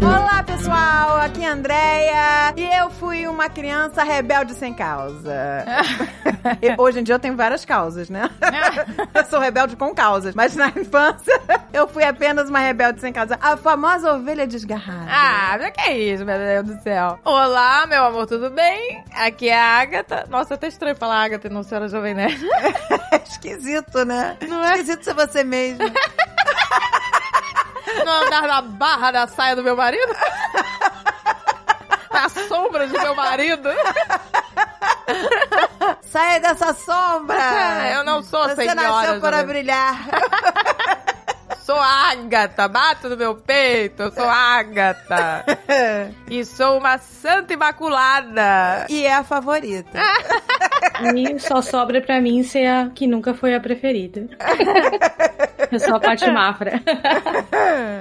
Olá, pessoal! Aqui é a Andrea e eu fui uma criança rebelde sem causa. Hoje em dia eu tenho várias causas, né? eu sou rebelde com causas, mas na infância eu fui apenas uma rebelde sem causa. A famosa ovelha desgarrada. Ah, mas que é isso, meu Deus do céu. Olá, meu amor, tudo bem? Aqui é a Agatha. Nossa, é até estranho falar Agatha e não senhora Jovem Nerd. É esquisito, né? Não é? Esquisito ser você mesmo. Não andar na barra da saia do meu marido? Na sombra do meu marido? Saia dessa sombra! Eu não sou Você senhora. nasceu para brilhar. Sou Agatha, bato no meu peito, eu sou Agatha. E sou uma santa imaculada. e é a favorita. E só sobra pra mim ser a que nunca foi a preferida. Eu sou a Paty Mafra.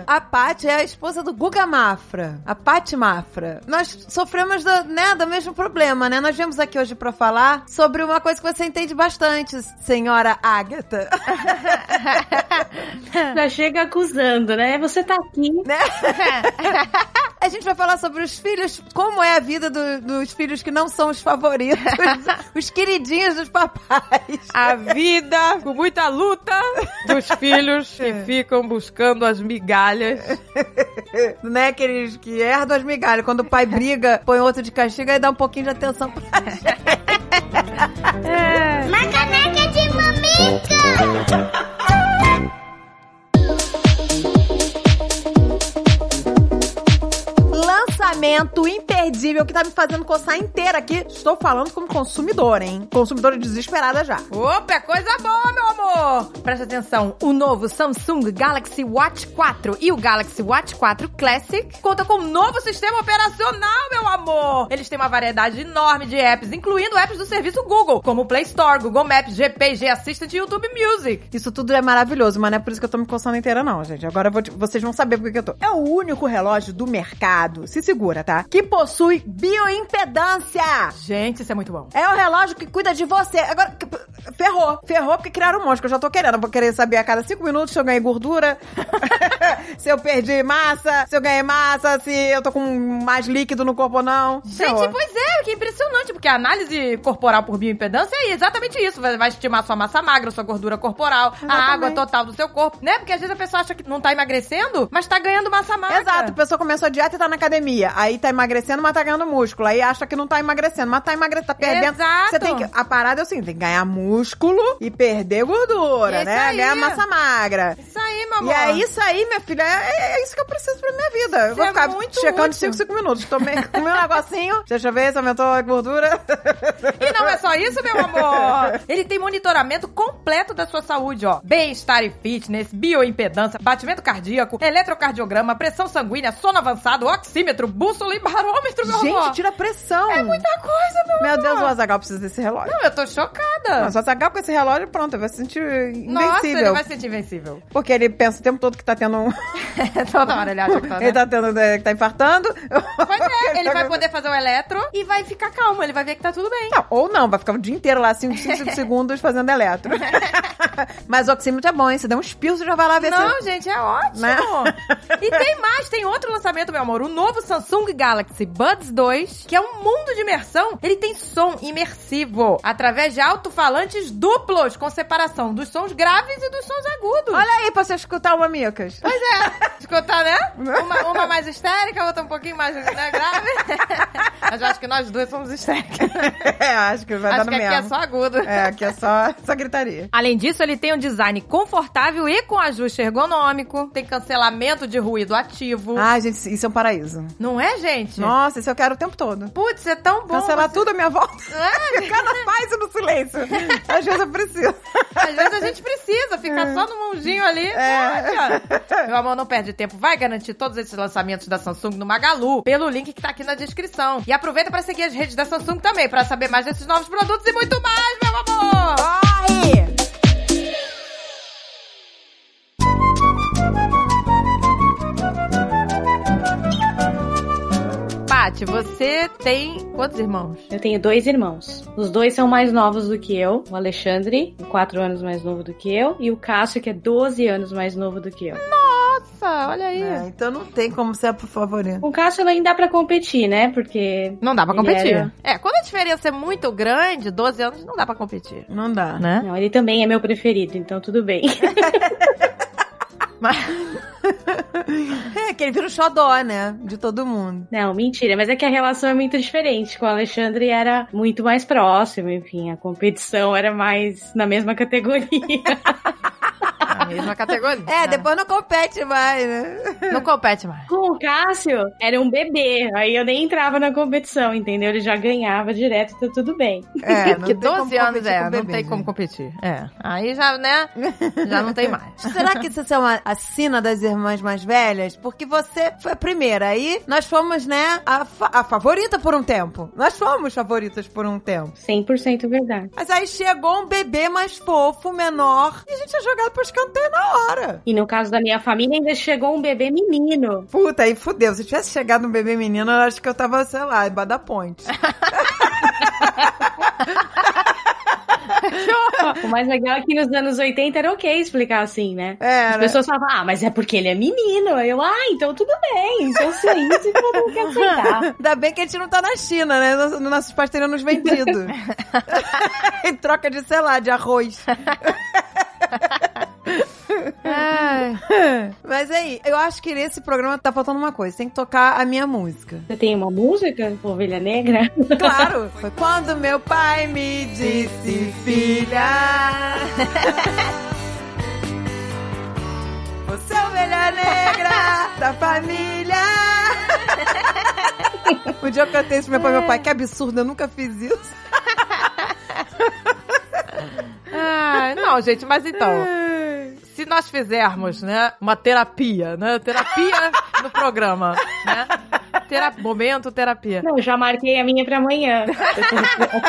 A Paty é a esposa do Guga Mafra. A Paty Mafra. Nós sofremos do, né, do mesmo problema, né? Nós viemos aqui hoje pra falar sobre uma coisa que você entende bastante, senhora Agatha. Já chega acusando, né? Você tá aqui. né? A gente vai falar sobre os filhos, como é a vida do- dos filhos que não são os favoritos, os queridinhos dos papais. A vida, com muita luta, dos filhos que ficam buscando as migalhas. né? Aqueles que herdam as migalhas. Quando o pai briga, põe outro de castigo, aí dá um pouquinho de atenção pra gente. Uma caneca de mamica! Lançamento imperdível que tá me fazendo coçar inteira aqui. Estou falando como consumidora, hein? Consumidora desesperada já. Opa, é coisa boa, meu amor! Presta atenção, o novo Samsung Galaxy Watch 4 e o Galaxy Watch 4 Classic contam com um novo sistema operacional, meu amor! Eles têm uma variedade enorme de apps, incluindo apps do serviço Google, como o Play Store, Google Maps, GP, G Assistant e YouTube Music. Isso tudo é maravilhoso, mas não é por isso que eu tô me coçando inteira, não, gente. Agora vou te- vocês vão saber por que eu tô. É o único relógio do mercado, se segura, tá? Que possui bioimpedância. Gente, isso é muito bom. É o relógio que cuida de você. Agora, ferrou. Ferrou porque criaram um monte, que eu já tô querendo. Vou querer saber a cada cinco minutos se eu ganhei gordura, se eu perdi massa, se eu ganhei massa, se eu tô com mais líquido no corpo ou não. Gente, Ferrou. pois é, que impressionante, porque a análise corporal por bioimpedância é exatamente isso. Vai, estimar sua massa magra, sua gordura corporal, a Exatamente. água total do seu corpo, né? Porque às vezes a pessoa acha que não tá emagrecendo, mas tá ganhando massa magra. Exato, a pessoa começou a dieta e tá na academia. Aí tá emagrecendo, mas tá ganhando músculo. Aí acha que não tá emagrecendo, mas tá emagrecendo, tá perdendo. Exato. Você tem que. A parada é assim: tem que ganhar músculo e perder gordura, né? aí. Ganhar massa magra. Isso aí, meu amor. E é isso aí, minha filha, é, é isso que eu preciso pra minha vida. eu vou é ficar muito checando de útil. 5 5 minutos. Tomei, comi um negocinho, deixa eu ver se aumentou a gordura. E não é só isso, meu amor. Ele tem monitoramento completo da sua saúde, ó. Bem-estar e fitness, bioimpedância, batimento cardíaco, eletrocardiograma, pressão sanguínea, sono avançado, oxímetro, bússola e barômetro, meu. Gente, tira pressão. É muita coisa, meu, Meu amor. Deus, o Azagal precisa desse relógio. Não, eu tô chocada. Nossa, o Azagal com esse relógio, pronto, vai se sentir invencível. Nossa, ele vai se sentir invencível. Porque ele pensa o tempo todo que tá tendo um. Toda hora ele acha que tá, né? ele tá tendo. é, que tá infartando. Pois é, ele vai poder fazer o eletro e vai ficar calmo, ele vai ver que tá tudo bem. Não, ou não, vai ficar o dia inteiro lá, 5 segundos fazendo eletro. Mas o oxímetro é bom, hein? Você dá um espirro, você já vai lá ver Não, se. gente, é ótimo. Né? E tem mais, tem outro lançamento, meu amor. O novo Samsung Galaxy Buds 2, que é um mundo de imersão. Ele tem som imersivo através de alto-falantes duplos, com separação dos sons graves e dos sons agudos. Olha aí pra você escutar o Mamicas. Pois é, escutar, né? Uma, uma mais histérica, outra um pouquinho mais né, grave. Mas eu acho que nós duas somos histéricas. é, acho que vai acho dar que no aqui é mesmo. só agudo. É, aqui é só, só gritaria. Além disso, ele tem um design confortável e com ajuste ergonômico. Tem cancelamento de ruído ativo. Ai, gente, isso é um paraíso. Não é, gente? Nossa, isso eu quero o tempo todo. Putz, é tão bom. Cancelar você- tudo à minha volta. É. Ficar na paz e no silêncio. Às vezes eu preciso. Às vezes a gente precisa ficar só no mundinho ali. É. Meu amor, não perde tempo. Vai garantir todos esses lançamentos da Samsung no Magalu pelo link que tá aqui na descrição. E aproveita pra seguir as redes da Samsung também, pra saber mais desses novos produtos e muito mais, meu amor! Corre! Tati, você tem quantos irmãos? Eu tenho dois irmãos. Os dois são mais novos do que eu. O Alexandre, 4 anos mais novo do que eu. E o Cássio, que é 12 anos mais novo do que eu. Nossa, olha aí. É, então não tem como ser a favorita. Com o Cássio ainda dá pra competir, né? Porque Não dá pra competir. era- É, quando a diferença é muito grande, 12 anos, não dá pra competir. Não dá. Né? Não, ele também é meu preferido, então tudo bem. Mas... É, que ele vira o xodó, né? De todo mundo. Não, mentira, mas é que a relação é muito diferente. Com o Alexandre era muito mais próximo, enfim, a competição era mais na mesma categoria. Mesma categoria. É, depois não compete mais, né? Não compete mais. Com o Cássio, era um bebê, aí eu nem entrava na competição, entendeu? Ele já ganhava direto, tá tudo bem. É, como 12 anos, é, com não bebê, tem como gente. competir. É. Aí já, né, já não tem mais. Será que isso é uma a sina das irmãs mais velhas? Porque você foi a primeira. Aí nós fomos, né, a, fa- a favorita por um tempo. Nós fomos favoritas por um tempo. 100% verdade. Mas aí chegou um bebê mais fofo, menor, e a gente é jogado pro escanteio na hora. E no caso da minha família, ainda chegou um bebê menino. Puta, aí fudeu. Se tivesse chegado um bebê menino, eu acho que eu tava, sei lá, em da ponte. O mais legal é que nos anos 80 era ok explicar assim, né? As Era. pessoas falavam, ah, mas é porque ele é menino. Eu, ah, então tudo bem. Então se é isso, então eu tenho que aceitar. Ainda bem que a gente não tá na China, né? Nos- Nossos pais teriam nos vendido. em troca de, sei lá, de arroz. Mas aí, eu acho que nesse programa tá faltando uma coisa. Tem que tocar a minha música. Você tem uma música, Ovelha Negra? Claro! Foi quando meu pai me disse, filha. Você é ovelha negra da família. O dia eu cantei isso pro meu pai, meu pai, que absurdo, eu nunca fiz isso. Ai, não, gente, mas então, se nós fizermos, né, uma terapia, né, terapia no programa, né, Tera momento terapia. Não, já marquei a minha pra amanhã.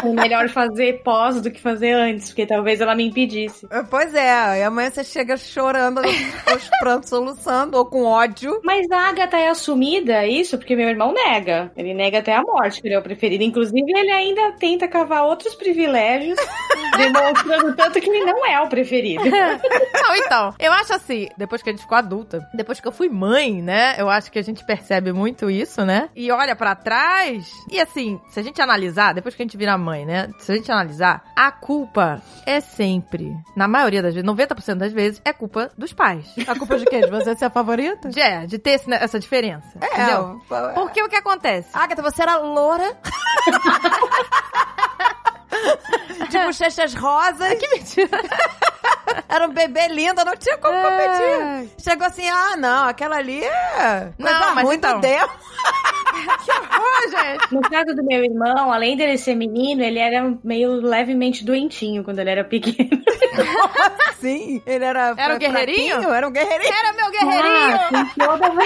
É melhor fazer pós do que fazer antes, porque talvez ela me impedisse. Pois é, e amanhã você chega chorando, os prantos soluçando, ou com ódio. Mas a Agatha é assumida, isso, porque meu irmão nega. Ele nega até a morte, que ele é o preferido. Inclusive, ele ainda tenta cavar outros privilégios, demonstrando tanto que ele não é o preferido. Não, então, eu acho assim, depois que a gente ficou adulta, depois que eu fui mãe, né? Eu acho que a gente percebe muito isso, né? E olha pra trás. E assim, se a gente analisar, depois que a gente vira mãe, né? Se a gente analisar, a culpa é sempre, na maioria das vezes, 90% das vezes, é culpa dos pais. A culpa de quê? De você ser a favorita? De, é, de ter esse- essa diferença. entendeu? É, Porque o que acontece? Agatha, você era loura. de bochechas rosas. Que mentira. Era um bebê lindo, não tinha como Ai. competir. Chegou assim, ah, não, aquela ali é coisa Não, mas ruim então- do demo. Ô, gente. No caso do meu irmão, além dele ser menino, ele era meio levemente doentinho quando ele era pequeno. Sim, ele era Era um guerreirinho? fraquinho, Era um guerreirinho. Era meu guerreirinho. Ah, tem toda uma...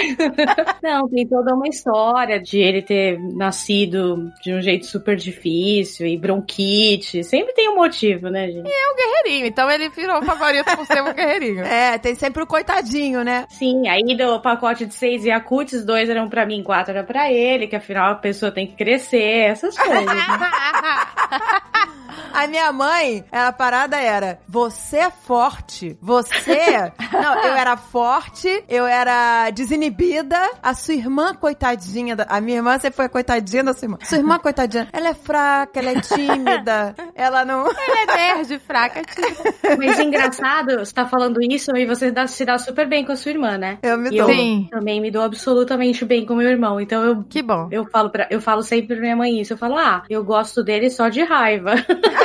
Não, tem toda uma história de ele ter nascido de um jeito super difícil e bronquite. Sempre tem um motivo, né, gente? guerreirinho. Então ele virou favorito por ser um guerreirinho. É, tem sempre o coitadinho, né? Sim, aí do pacote de seis Yakuts, dois eram pra mim, quatro era pra ele, que afinal a pessoa tem que crescer, essas coisas. né? A minha mãe, a parada era: você é forte. Você. Não, eu era forte, eu era desinibida. A sua irmã, coitadinha. Da... A minha irmã sempre foi a coitadinha da sua irmã. Sua irmã, coitadinha, ela é fraca, ela é tímida. ela não. Ele é nerd, fraca, tia. Mas engraçado, você tá falando isso e você dá- se dá super bem com a sua irmã, né? Eu me E dou. eu Sim. também me dou absolutamente bem com meu irmão. Então eu Que bom. Eu falo, pra, eu falo sempre pra minha mãe isso. Eu falo, ah, eu gosto dele só de raiva.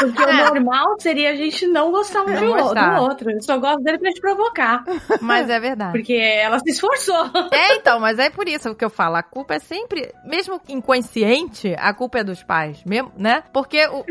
Porque o normal seria a gente não gostar um Não de o- gostar. do outro. Eu só gosto dele pra te provocar. Mas é verdade. Porque ela se esforçou. É, então, mas é por isso que eu falo. A culpa é sempre, mesmo inconsciente, a culpa é dos pais, mesmo, né? Porque o,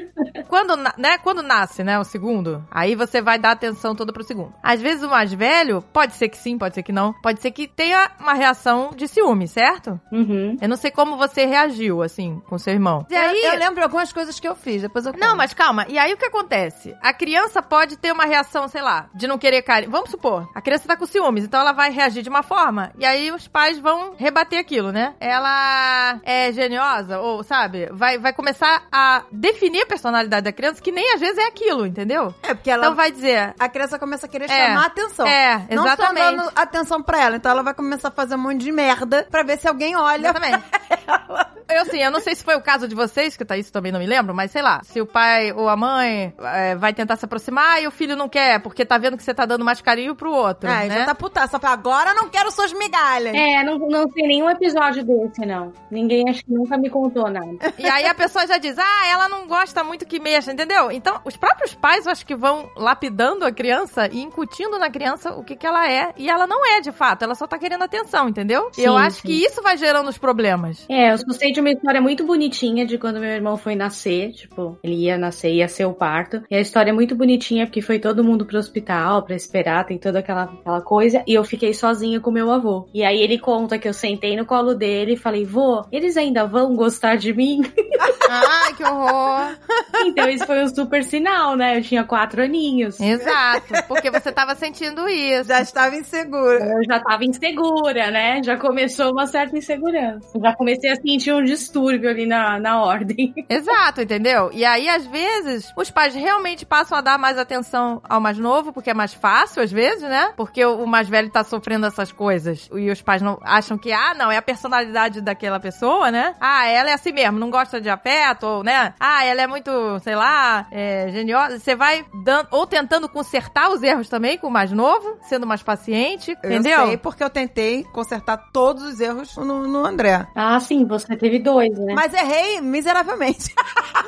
quando, né, quando nasce, né, o segundo, aí você vai dar atenção toda pro segundo. Às vezes o mais velho, pode ser que sim, pode ser que não, pode ser que tenha uma reação de ciúme, certo? Uhum. Eu não sei como você reagiu, assim, com seu irmão. E Eu- aí... Eu, lembro algumas coisas que eu fiz, depois eu Não, mas calma, E aí o que acontece? A criança pode ter uma reação, sei lá, de não querer carinho. Vamos supor, a criança tá com ciúmes, então ela vai reagir de uma forma, e aí os pais vão rebater aquilo, né? Ela é geniosa, ou sabe, vai, vai começar a definir a personalidade da criança, que nem às vezes é aquilo, entendeu? É, porque ela. Então vai dizer. A criança começa a querer É. chamar a atenção. É, Não estão exatamente. dando atenção pra ela. Então ela vai começar a fazer um monte de merda pra ver se alguém olha. Exatamente. Eu assim, eu não sei se foi o caso de vocês, que tá isso também não me lembro, mas sei lá, se o pai ou a mãe é, vai tentar se aproximar e o filho não quer, porque tá vendo que você tá dando mais carinho pro outro, É, né? já tá putaça. Só fala, agora não quero suas migalhas. É, não, não tem nenhum episódio desse, não. Ninguém acho que nunca me contou nada. E aí a pessoa já diz, ah, ela não gosta muito que mexa, entendeu? Então, os próprios pais, eu acho que vão lapidando a criança e incutindo na criança o que que ela é. E ela não é, de fato, ela só tá querendo atenção, entendeu? E eu Sim, acho sim. que isso vai gerando os problemas. É, eu só sei de uma história muito bonitinha de quando meu irmão foi nascer. Tipo, ele ia nascer, ia ser o parto. E a história é muito bonitinha porque foi todo mundo pro hospital pra esperar, tem toda aquela, aquela coisa. E eu fiquei sozinha com meu avô. E aí ele conta que eu sentei no colo dele e falei, vô, eles ainda vão gostar de mim? Ai, que horror! então isso foi um super sinal, né? Eu tinha quatro aninhos. Exato, porque você tava sentindo isso. Já estava insegura. Eu já tava insegura, né? Já começou uma certa insegurança. Já comecei a sentir um distúrbio ali na, na ordem. Exato, entendeu? E aí, às vezes, os pais realmente passam a dar mais atenção ao mais novo, porque é mais fácil, às vezes, né? Porque o o mais velho tá sofrendo essas coisas. E os pais não acham que, ah, não, é a personalidade daquela pessoa, né? Ah, ela é assim mesmo, não gosta de afeto, ou, né? Ah, ela é muito, sei lá, é, geniosa. Você vai dando, ou tentando consertar os erros também com o mais novo, sendo mais paciente, entendeu? Eu sei porque eu tentei consertar todos os erros no, no André. Ah, sim, você teve dois, né? Mas errei miseravelmente.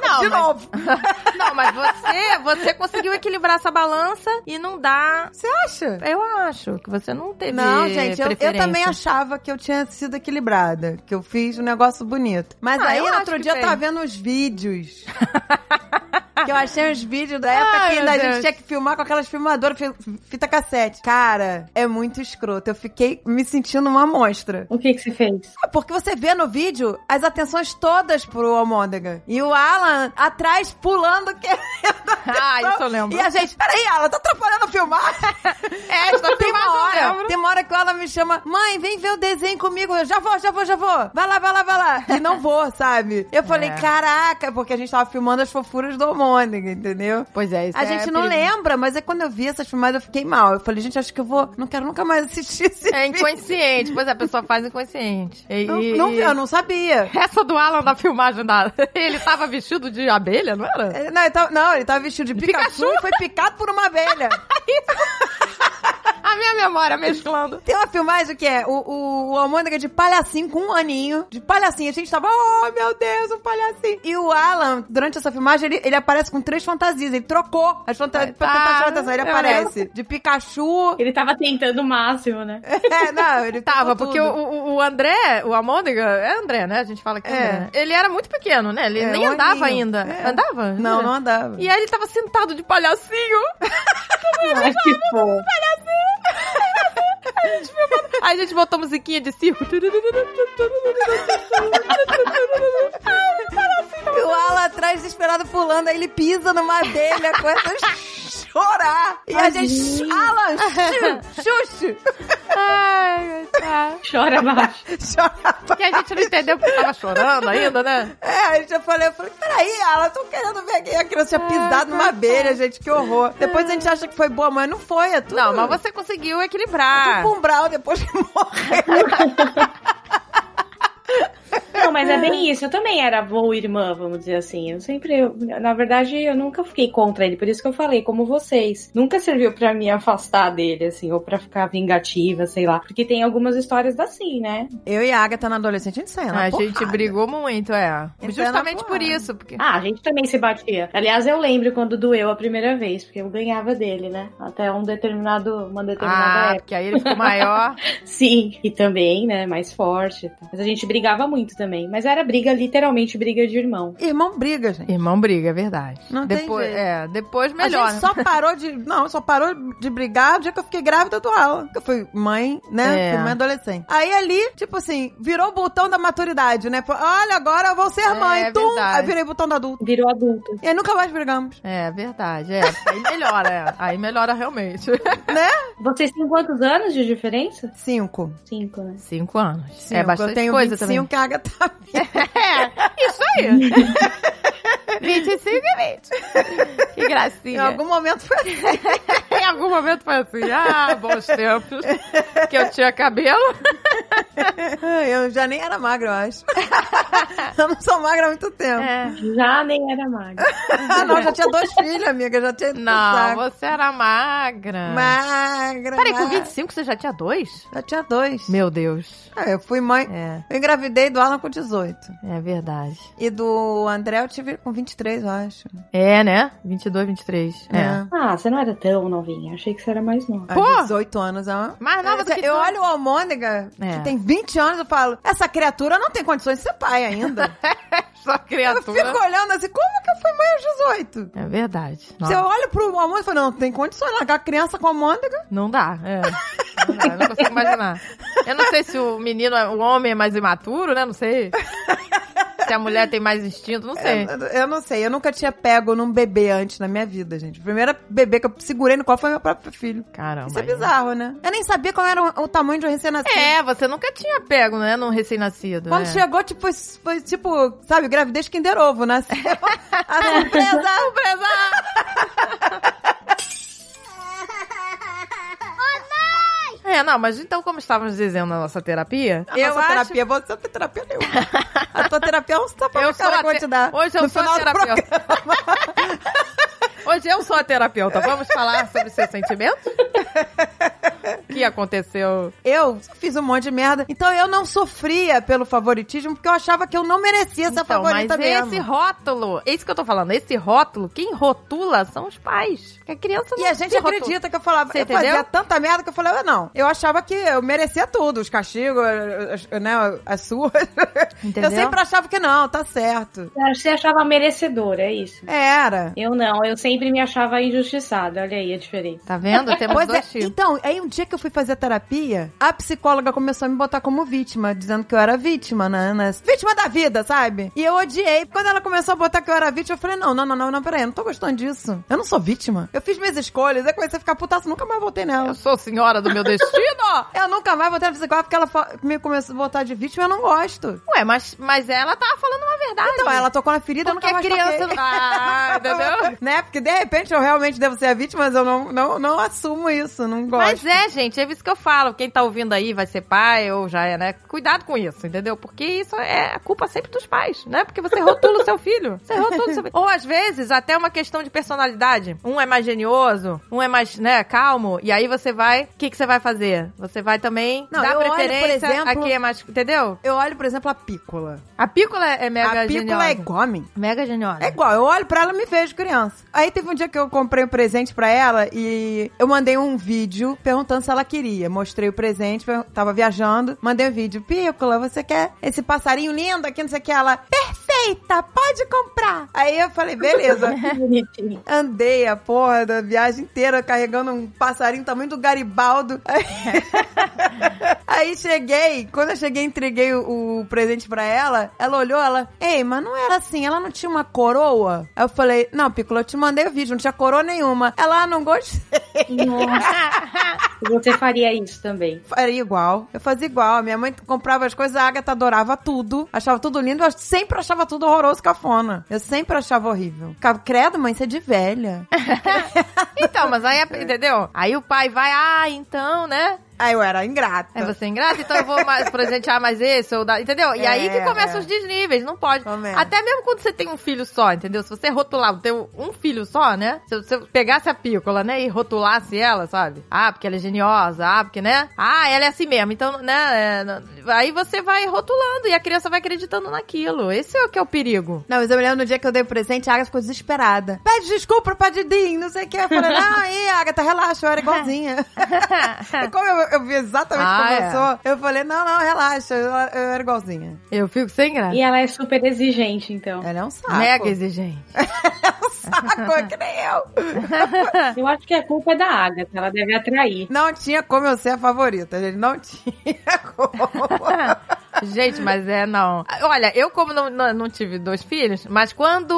Não, De mas- novo. Não, mas você, você conseguiu equilibrar essa balança e não dá. Você acha? Eu acho que você não teve. Não, gente, eu, eu também achava que eu tinha sido equilibrada, que eu fiz um negócio bonito. Mas Ah, aí, outro dia, eu tava vendo uns vídeos. que eu achei uns vídeos da época Ai, que ainda a gente tinha que filmar com aquelas filmadoras, fi- fita cassete. Cara, é muito escroto. Eu fiquei me sentindo uma monstra. O que que você fez? É Porque você vê no vídeo as atenções todas pro Almôndega. E o Alan atrás pulando, querendo. Ah, isso eu lembro. E a gente, peraí, Alan, tá atrapalhando a filmar? É, está Tem uma hora, tem uma hora que ela me chama, mãe, vem ver o desenho comigo. Eu já vou, já vou, já vou. Vai lá, vai lá, vai lá. E não vou, sabe? Eu falei, É. caraca, porque a gente tava filmando as fofuras do Almôndega, entendeu? Pois é, isso A é gente não perigoso. lembra, mas é quando eu vi essas filmadas eu fiquei mal. Eu falei, gente, acho que eu vou. Não quero nunca mais assistir esse É inconsciente. Pois é, a pessoa faz inconsciente. E, Não, e- não eu não sabia. Essa do Alan da filmagem da. Ele tava vestido de abelha, não era? Não, ele tava, não, ele tava vestido de Pikachu, Pikachu? e foi picado por uma abelha. A minha memória mesclando. Tem uma filmagem que é o, o, o Almôndega de palhacinho com um aninho. De palhacinho. A gente tava, oh meu Deus, um palhacinho. E o Alan, durante essa filmagem, ele, ele aparece com três fantasias. Ele trocou as fantasias pra tentar Tá, chamar atenção. Ele aparece de Pikachu. Ele tava tentando o máximo, né? É, não, ele Tava, porque o, o- o André, o Almôndega, é André, né? A gente fala que é. André. Ele era muito pequeno, né? Ele É, nem um andava aninho. ainda. É. Andava? Não, não andava. E aí ele tava sentado de palhacinho. Ai, que fofo. Aí a gente botou musiquinha de circo. E o Alan atrás, desesperado, pulando. Aí ele pisa numa abelha, começa a chorar. E a gente, Alan, xuxu, Ai, tá. Chora baixo. chora. Que a gente não entendeu porque tava chorando ainda, né? É, aí eu falei, eu falei, peraí, Alan, tô querendo ver aqui. A criança tinha pisado numa abelha, gente, que horror. Depois a gente acha que foi boa, mas não foi, é tudo. Não, mas você conseguiu equilibrar. Tudo umbral depois que morreu. Não, mas é bem isso. Eu também era avô irmã, vamos dizer assim. Eu sempre, eu- na verdade, eu nunca fiquei contra ele. Por isso que eu falei, como vocês. Nunca serviu pra me afastar dele, assim, ou pra ficar vingativa, sei lá. Porque tem algumas histórias assim, né? Eu e a Agatha na adolescente, a gente saiu A gente porrada. brigou muito, é. Entrando Justamente por isso. Porque... Ah, a gente também se batia. Aliás, eu lembro quando doeu a primeira vez, porque eu ganhava dele, né? Até um determinado, uma determinada Ah, época. porque aí ele ficou maior. Sim, e também, né, mais forte. e tal. Mas a gente brigava muito também. Mas era briga, literalmente briga de irmão. Irmão briga, gente. Irmão briga, é verdade. Não tem depois, jeito. É, depois A melhor. gente só parou de. Não, só parou de brigar o dia que eu fiquei grávida do Alan. Que eu fui mãe, né? É. Fui mãe adolescente. Aí ali, tipo assim, virou o botão da maturidade, né? Foi, Olha, agora eu vou ser É, mãe. é Tum! verdade. Aí virei botão do adulto. Virou adulto. E aí nunca mais brigamos. É, verdade. É. Aí melhora, é. Aí melhora realmente. Né? Vocês têm quantos anos de diferença? Cinco. Cinco, né? Cinco anos. Cinco. É bastante eu tenho coisa 25 que a Agatha tá também. É, isso aí. 25 e 20. Que Em gracinha. algum momento foi assim. Em algum momento foi assim, ah, bons tempos. Que eu tinha cabelo. Eu já nem era magra, eu acho. eu não sou magra há muito tempo. É. Já nem era magra. Ah, não, já tinha dois filhos, amiga. Já tinha. Não, saco. você era magra. Magra. Peraí, com magra. 25 você já tinha dois? Já tinha dois. Meu Deus. Ah, eu fui mãe. É, Eu engravidei do Alan com 18. é verdade. E do André eu tive com 23, eu acho. É, né? 22, 23. É. Ah, você não era tão novinha. Achei que você era mais nova. Pô! 18 anos, ó. Mais nova do que Eu tu. olho o Almôndega, É. que tem 20 anos, eu falo, essa criatura não tem condições de ser pai ainda. Só eu criatura. fico olhando assim, como que eu fui mãe aos 18? É verdade. Se Nossa. eu olho pro Almôndega e falo, não, não tem condições, largar a criança com a Almôndega. Não dá, é. Não dá, eu não consigo imaginar. Eu não sei se o menino, é- o homem é mais imaturo, né? Não sei. Se a mulher tem mais instinto, não sei. Eu, eu não sei, eu nunca tinha pego num bebê antes na minha vida, gente. O primeiro bebê que eu segurei no colo foi meu próprio filho. Caramba. Isso é bizarro, né? Eu nem sabia qual era o, o tamanho de um recém-nascido. É, você nunca tinha pego, né? Num recém-nascido. Quando é. chegou, tipo, foi, foi tipo, sabe, gravidez Kinder Ovo, né? Surpresa! Surpresa! É, não, mas então, como estávamos dizendo na nossa terapia, A eu nossa acho... terapia, você não tem terapia nenhuma. A tua terapia é um tapa Eu sou a te- te dar. Hoje eu no sou a terapeuta. Hoje eu sou a terapeuta. Vamos falar sobre seus sentimentos? O que aconteceu? Eu fiz um monte de merda. Então eu não sofria pelo favoritismo porque eu achava que eu não merecia ser Então, mas favorita mesmo. esse rótulo, é isso que eu tô falando, esse rótulo, quem rotula são os pais. Que a criança não E a gente se rotula. acredita que eu falava, Você eu fazia entendeu? tanta merda que eu falei, eu não. Eu achava que eu merecia tudo, os castigos, as, né, as suas. Entendeu? Eu sempre achava que não, tá certo. Você achava merecedora, é isso? Era. Eu não, eu sempre me achava injustiçada. Olha aí a diferença. Tá vendo? Temos Pois é, dois tipos. então, aí um dia que eu fui fazer terapia, a psicóloga começou a me botar como vítima, dizendo que eu era vítima, né? né? Vítima da vida, sabe? E eu odiei. Quando ela começou a botar que eu era vítima, eu falei, não, não, não, não, não, peraí, eu não tô gostando disso. Eu não sou vítima. Eu fiz minhas escolhas, aí comecei a ficar putaço, nunca mais voltei nela. Eu sou senhora do meu destino. Eu nunca mais voltei na psicóloga porque ela me começou a botar de vítima e eu não gosto. Ué, mas, mas ela tava falando uma verdade. Então, ela tocou na ferida, eu Porque nunca a mais criança... toquei. Ah, entendeu? né? Porque de repente eu realmente devo ser a vítima, mas eu não, não, não assumo isso, não gosto. Mas é, gente, é isso que eu falo. Quem tá ouvindo aí vai ser pai ou já é, né? Cuidado com isso, entendeu? Porque isso é a culpa sempre dos pais, né? Porque você rotula o seu filho. Você rotula o seu filho. Ou às vezes até uma questão de personalidade. Um é mais genioso, um é mais, né, calmo. E aí você vai. O que, que você vai fazer? Você vai também Não, dar eu olho, preferência exemplo- a quem é mais. Entendeu? Eu olho, por exemplo, a pícola. A pícola é mega a pícola geniosa. é igual a mim. Mega geniosa. É igual, eu olho pra ela e me vejo criança. Aí teve um dia que eu comprei um presente pra ela e eu mandei um vídeo perguntando se ela queria. Mostrei o presente, per- tava viajando, mandei um vídeo. Pícola, você quer esse passarinho lindo aqui, não sei o que? Ela, perfeita, pode comprar. Aí eu falei, beleza. Bonitinho. Andei a porra da viagem inteira carregando um passarinho tamanho do Garibaldo. Aí cheguei, quando eu cheguei entreguei o, o presente pra ela, ela olhou, ela, ei, mas não era assim, ela não tinha uma coroa? Aí eu falei, não, Piccolo, eu te mandei o vídeo, não tinha coroa nenhuma. Ela, ah, não gostei. Nossa. Você faria isso também. Faria igual, eu fazia igual. Minha mãe comprava as coisas, a Agatha adorava tudo, achava tudo lindo, eu sempre achava tudo horroroso, cafona. Eu sempre achava horrível. Ficava, credo, mãe, você é de velha. Então, mas aí, entendeu? Aí o pai vai, ah, então, né? Aí eu era ingrata. É você ingrata, então eu vou mais, presentear mais esse, ou dar, entendeu? E É, aí que começam é. os desníveis, não pode. Começa. Até mesmo quando você tem um filho só, entendeu? Se você rotular, ter um filho só, né? Se você pegasse a pícola, né, e rotulasse ela, sabe? Ah, porque ela é geniosa, ah, porque, né? Ah, ela é assim mesmo, então, né? é, aí você vai rotulando e a criança vai acreditando naquilo. Esse é o que é o perigo. Não, mas eu me lembro no dia que eu dei o presente, a Agatha ficou desesperada. Pede desculpa pra Didim, não sei o que. Eu falei, não, aí, Agatha, relaxa, eu era igualzinha. como eu, eu vi exatamente Ah, como é. eu sou. Eu falei, não, não, relaxa, eu, eu era igualzinha. Eu fico sem graça. E ela é super exigente, então. Ela é um saco. Mega exigente. É um saco, é que nem eu. Eu acho que a culpa é da Agatha, ela deve atrair. Não tinha como eu ser a favorita, gente. Não tinha como. Gente, mas é não. Olha, eu como não, não, não tive dois filhos, mas quando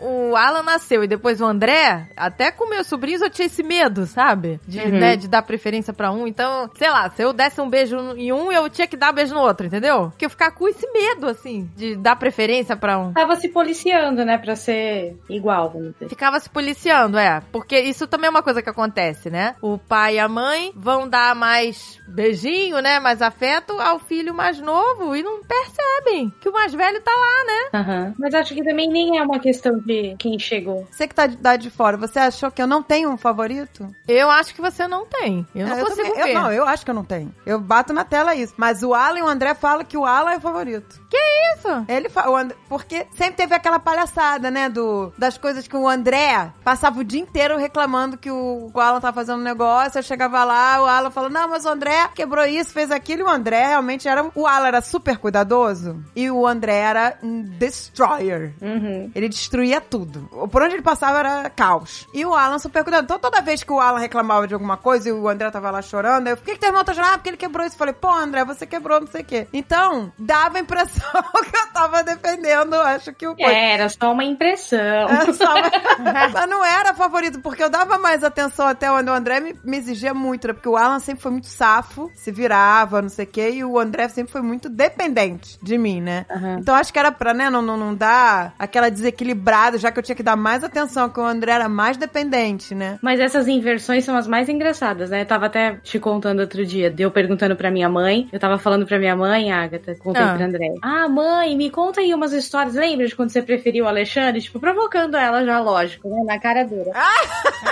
o Alan nasceu e depois o André, até com meus sobrinhos eu tinha esse medo, sabe? De, Uhum. né, de dar preferência pra um. Então, sei lá, se eu desse um beijo em um, eu tinha que dar um beijo no outro, entendeu? Porque eu ficava com esse medo, assim, de dar preferência pra um. Tava se policiando, né, pra ser igual, vamos dizer. Ficava se policiando, é. Porque isso também é uma coisa que acontece, né? O pai e a mãe vão dar mais beijinho, né? Mais afeto ao filho mais novo e não percebem que o mais velho tá lá, né? Aham. Mas acho que também nem é uma questão de quem chegou. Você que tá de, tá de fora, você achou que eu não tenho um favorito? Eu acho que você não tem. Eu não É, consigo também- ver. Eu, não, eu acho que eu não tenho. Eu bato na tela isso. Mas o Alan e o André falam que o Alan é o favorito. Isso. Ele fa- o And- Porque sempre teve aquela palhaçada, né? Do, das coisas que o André passava o dia inteiro reclamando que o, o Alan tava fazendo um negócio. Eu chegava lá, o Alan falou: Não, mas o André quebrou isso, fez aquilo. E o André realmente era. O Alan era super cuidadoso e o André era um destroyer. Uhum. Ele destruía tudo. Por onde ele passava era caos. E o Alan super cuidado. Então toda vez que o Alan reclamava de alguma coisa e o André tava lá chorando, eu, por que, que teu irmão tá chorando? Ah, porque ele quebrou isso. Eu falei, pô, André, você quebrou não sei o quê. Então, dava a impressão que eu tava defendendo, acho que o É, era só uma impressão. é, só- Mas não era favorito, porque eu dava mais atenção até onde o André me, me exigia muito, né? Porque o Alan sempre foi muito safo, se virava, não sei o quê, e o André sempre foi muito dependente de mim, né? Aham. Então acho que era pra, né, não, não, não dar aquela desequilibrada, já que eu tinha que dar mais atenção, que o André era mais dependente, né? Mas essas inversões são as mais engraçadas, né? Eu tava até te contando outro dia, deu perguntando pra minha mãe, eu tava falando pra minha mãe, Agatha, contei Ah. pra André. Ah, mãe, me conta aí umas histórias. Lembra de quando você preferiu o Alexandre? Tipo, provocando ela já, lógico, né? Na cara dura.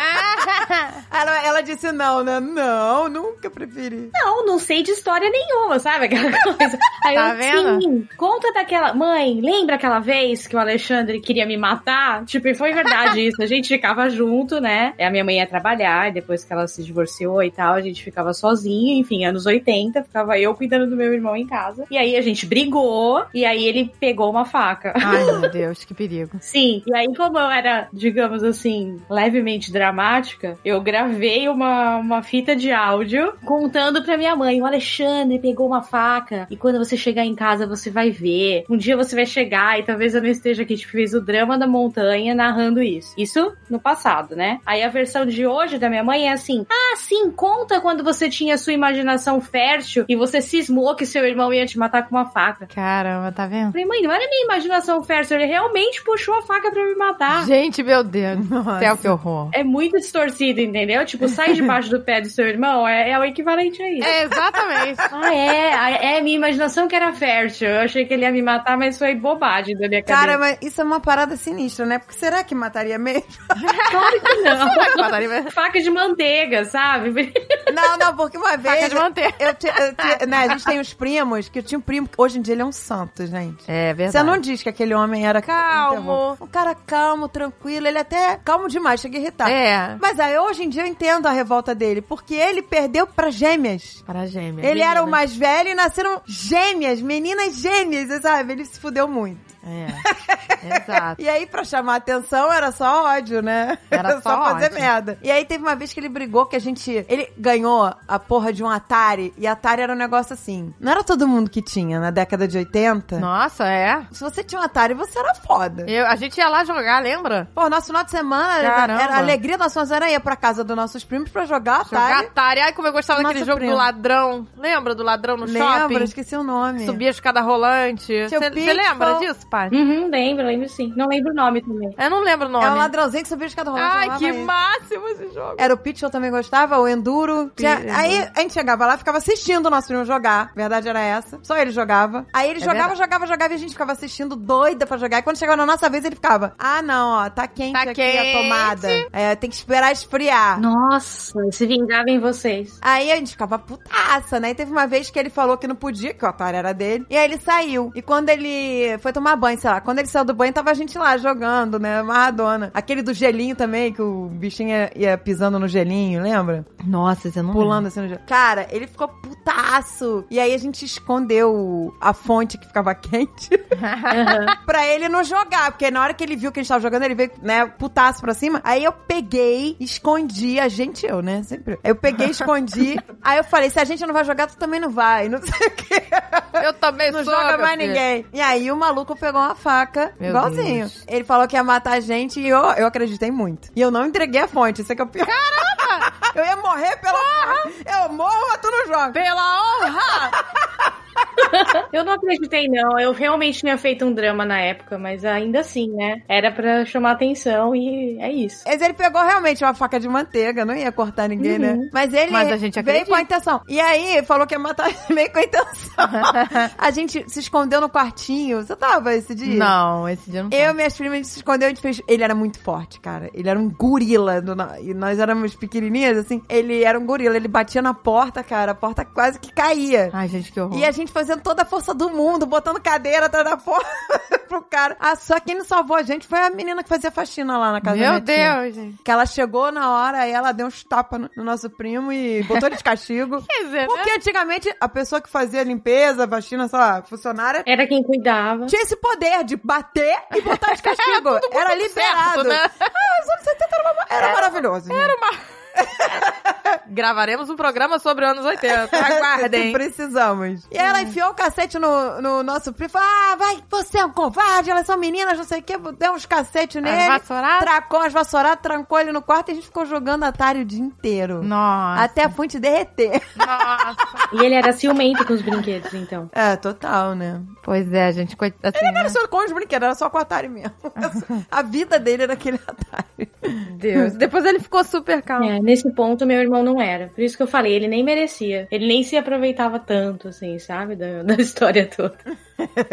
Ela, ela disse não, né? Não, nunca preferi. Não, não sei de história nenhuma, sabe? Aquela coisa. Aí Tá eu, vendo? sim, conta daquela. Mãe, lembra aquela vez que o Alexandre queria me matar? Tipo, e foi verdade isso. A gente ficava junto, né? A minha mãe ia trabalhar, e depois que ela se divorciou e tal, a gente ficava sozinho, enfim, anos 80, ficava eu cuidando do meu irmão em casa. E aí a gente brigou, e aí ele pegou uma faca. Ai, meu Deus, que perigo. Sim, e aí como eu era, digamos assim, levemente dramática, eu gravei uma, uma fita de áudio contando pra minha mãe, o Alexandre pegou uma faca e quando você chegar em casa você vai ver. Um dia você vai chegar e talvez eu não esteja aqui, tipo, fez o drama da montanha narrando isso. Isso no passado, né? Aí a versão de hoje da minha mãe é assim, ah, sim, conta quando você tinha sua imaginação fértil e você cismou que seu irmão ia te matar com uma faca. Caramba, tá vendo? Falei, mãe, não era minha imaginação fértil, ele realmente puxou a faca pra me matar. Gente, meu Deus. Nossa. Céu, que horror. É muito distorcido, entendeu? Tipo, sai debaixo do pé do seu irmão, é, é o equivalente a isso. É, exatamente. Ah, é, ah, é, minha imaginação que era fértil. Eu achei que ele ia me matar, mas foi bobagem da minha Cara, cabeça. mas isso é uma parada sinistra, né? Porque será que mataria mesmo? Claro que não. Mataria- Faca de manteiga, sabe? Não, não, porque uma vez. Faca de manteiga. Eu, ti- eu ti- né, a gente tem uns primos, que eu tinha um primo, que hoje em dia ele é um santo, gente. É verdade. Você não diz que aquele homem era Calmo. Um cara calmo, tranquilo, ele até calmo demais, chega a irritar. É. Mas aí hoje em dia eu entendo a revolta dele, porque ele perdeu pra gêmeas. Para gêmea. Ele era o menina. mais velho e nasceram gêmeas, meninas gêmeas, sabe? Ele se fudeu muito. É. Exato. E aí, pra chamar atenção, era só ódio, né? Era só fazer ódio. merda. E aí, teve uma vez que ele brigou que a gente. Ele ganhou a porra de um Atari. E Atari era um negócio assim. Não era todo mundo que tinha na década de 80. Nossa, é. Se você tinha um Atari, você era foda. Eu, a gente ia lá jogar, lembra? Pô, nosso final de semana era, Caramba. era a alegria da nossa era ir pra casa dos nossos primos pra jogar Jogar Atari. Atari. Ai, como eu gostava Nossa, daquele jogo primo. do ladrão. Lembra do ladrão no Lembra? shopping? Esqueci o nome. Subia a escada rolante. Você lembra disso, pai? Uhum, lembro, lembro sim. Não lembro o nome também. Eu não lembro o nome. É um ladrãozinho que subia a escada rolante. Ai, amava que isso. máximo esse jogo. Era o Pitch, eu também gostava, o Enduro. Tinha- aí a gente chegava lá, ficava assistindo o nosso primo jogar. Verdade era essa. Só ele jogava. Aí ele É jogava, verdade. jogava, jogava e a gente ficava assistindo doida pra jogar. E quando chegava na nossa vez, ele ficava: Ah, não, ó, tá quente Tá aqui quente. a tomada. É, tem que esperar esfriar. Nossa, se vingava em vocês. Aí a gente ficava putaça, né? E teve uma vez que ele falou que não podia, que o Atari era dele. E aí ele saiu. E quando ele foi tomar banho, banho, sei lá. Quando ele saiu do banho, tava a gente lá jogando, né? Amarradona. Aquele do gelinho também, que o bichinho ia, ia pisando no gelinho, lembra? Nossa, você não Pulando assim no gelinho. Cara, ele ficou putaço. E aí a gente escondeu a fonte que ficava quente pra ele não jogar. Porque na hora que ele viu que a gente tava jogando, ele veio, né, putaço pra cima. Aí eu peguei, escondi, a gente eu, né? Sempre. eu. Aí eu peguei, escondi. aí eu falei, se a gente não vai jogar, tu também não vai. Não sei o quê. Eu também Não sou, joga mais filho. ninguém. E aí o maluco pegou uma faca, Meu igualzinho. Deus. Ele falou que ia matar a gente e eu, eu acreditei muito. E eu não entreguei a fonte, isso é que é o pior. Caramba! eu ia morrer pela fonte. Eu morro, mas tu não joga. Pela honra! Eu não acreditei, não. Eu realmente tinha feito um drama na época, mas ainda assim, né? Era pra chamar atenção e é isso. Mas ele pegou realmente uma faca de manteiga, não ia cortar ninguém, né? Mas ele Mas a gente veio com a intenção. E aí, falou que ia matar meio com a intenção. a gente se escondeu no quartinho. Você tava esse dia? Não, esse dia não Eu e minhas primas a gente se escondeu, a gente fez. Ele era muito forte, cara. Ele era um gorila. do E nós éramos pequenininhas, assim. Ele era um gorila. Ele batia na porta, cara. A porta quase que caía. Ai, gente, que horror. E a gente fazendo toda a força do mundo, botando cadeira atrás da porta pro cara. Ah, só quem não salvou a gente foi a menina que fazia faxina lá na casa da Meu minha tia. Deus, gente. Que ela chegou na hora e ela deu uns tapas no, no nosso primo e botou ele de castigo. Quer dizer, Porque né? antigamente a pessoa que fazia limpeza, faxina, sei lá, funcionária, Era quem cuidava. tinha esse poder de bater e botar de castigo. era liberado. certo, né? Ah, os anos 70 era, uma- era maravilhoso. Era uma... Gravaremos um programa sobre anos 80. Aguardem. Precisamos. E ela enfiou o cacete no, no nosso primo. Falou, ah, vai, você é um covarde, elas são meninas, não sei o quê. Deu uns cacetes nele. vassouradas? Tracou as vassouradas, trancou ele no quarto e a gente ficou jogando Atari o dia inteiro. Nossa. Até a fonte derreter. Nossa. E ele era ciumento com os brinquedos, então. É, total, né? Pois é, gente. coit- Assim, Ele não né? era só com os brinquedos, era só com o Atari mesmo. a vida dele era aquele Atari. Deus. Depois ele ficou super calmo. É, nesse ponto, meu irmão não era. Por isso que eu falei, ele nem merecia. Ele nem se aproveitava tanto, assim, sabe? Da, da história toda.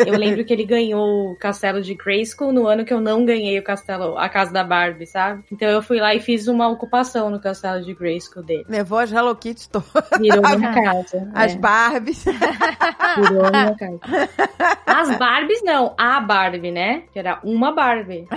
Eu lembro que ele ganhou o castelo de Grayskull no ano que eu não ganhei o castelo, a casa da Barbie, sabe? Então eu fui lá e fiz uma ocupação no castelo de Grayskull dele. Levou as Hello Kitty todas. Virou minha casa. As é, Barbies. virou minha casa. As Barbies não, a Barbie, né? Que era uma Barbie.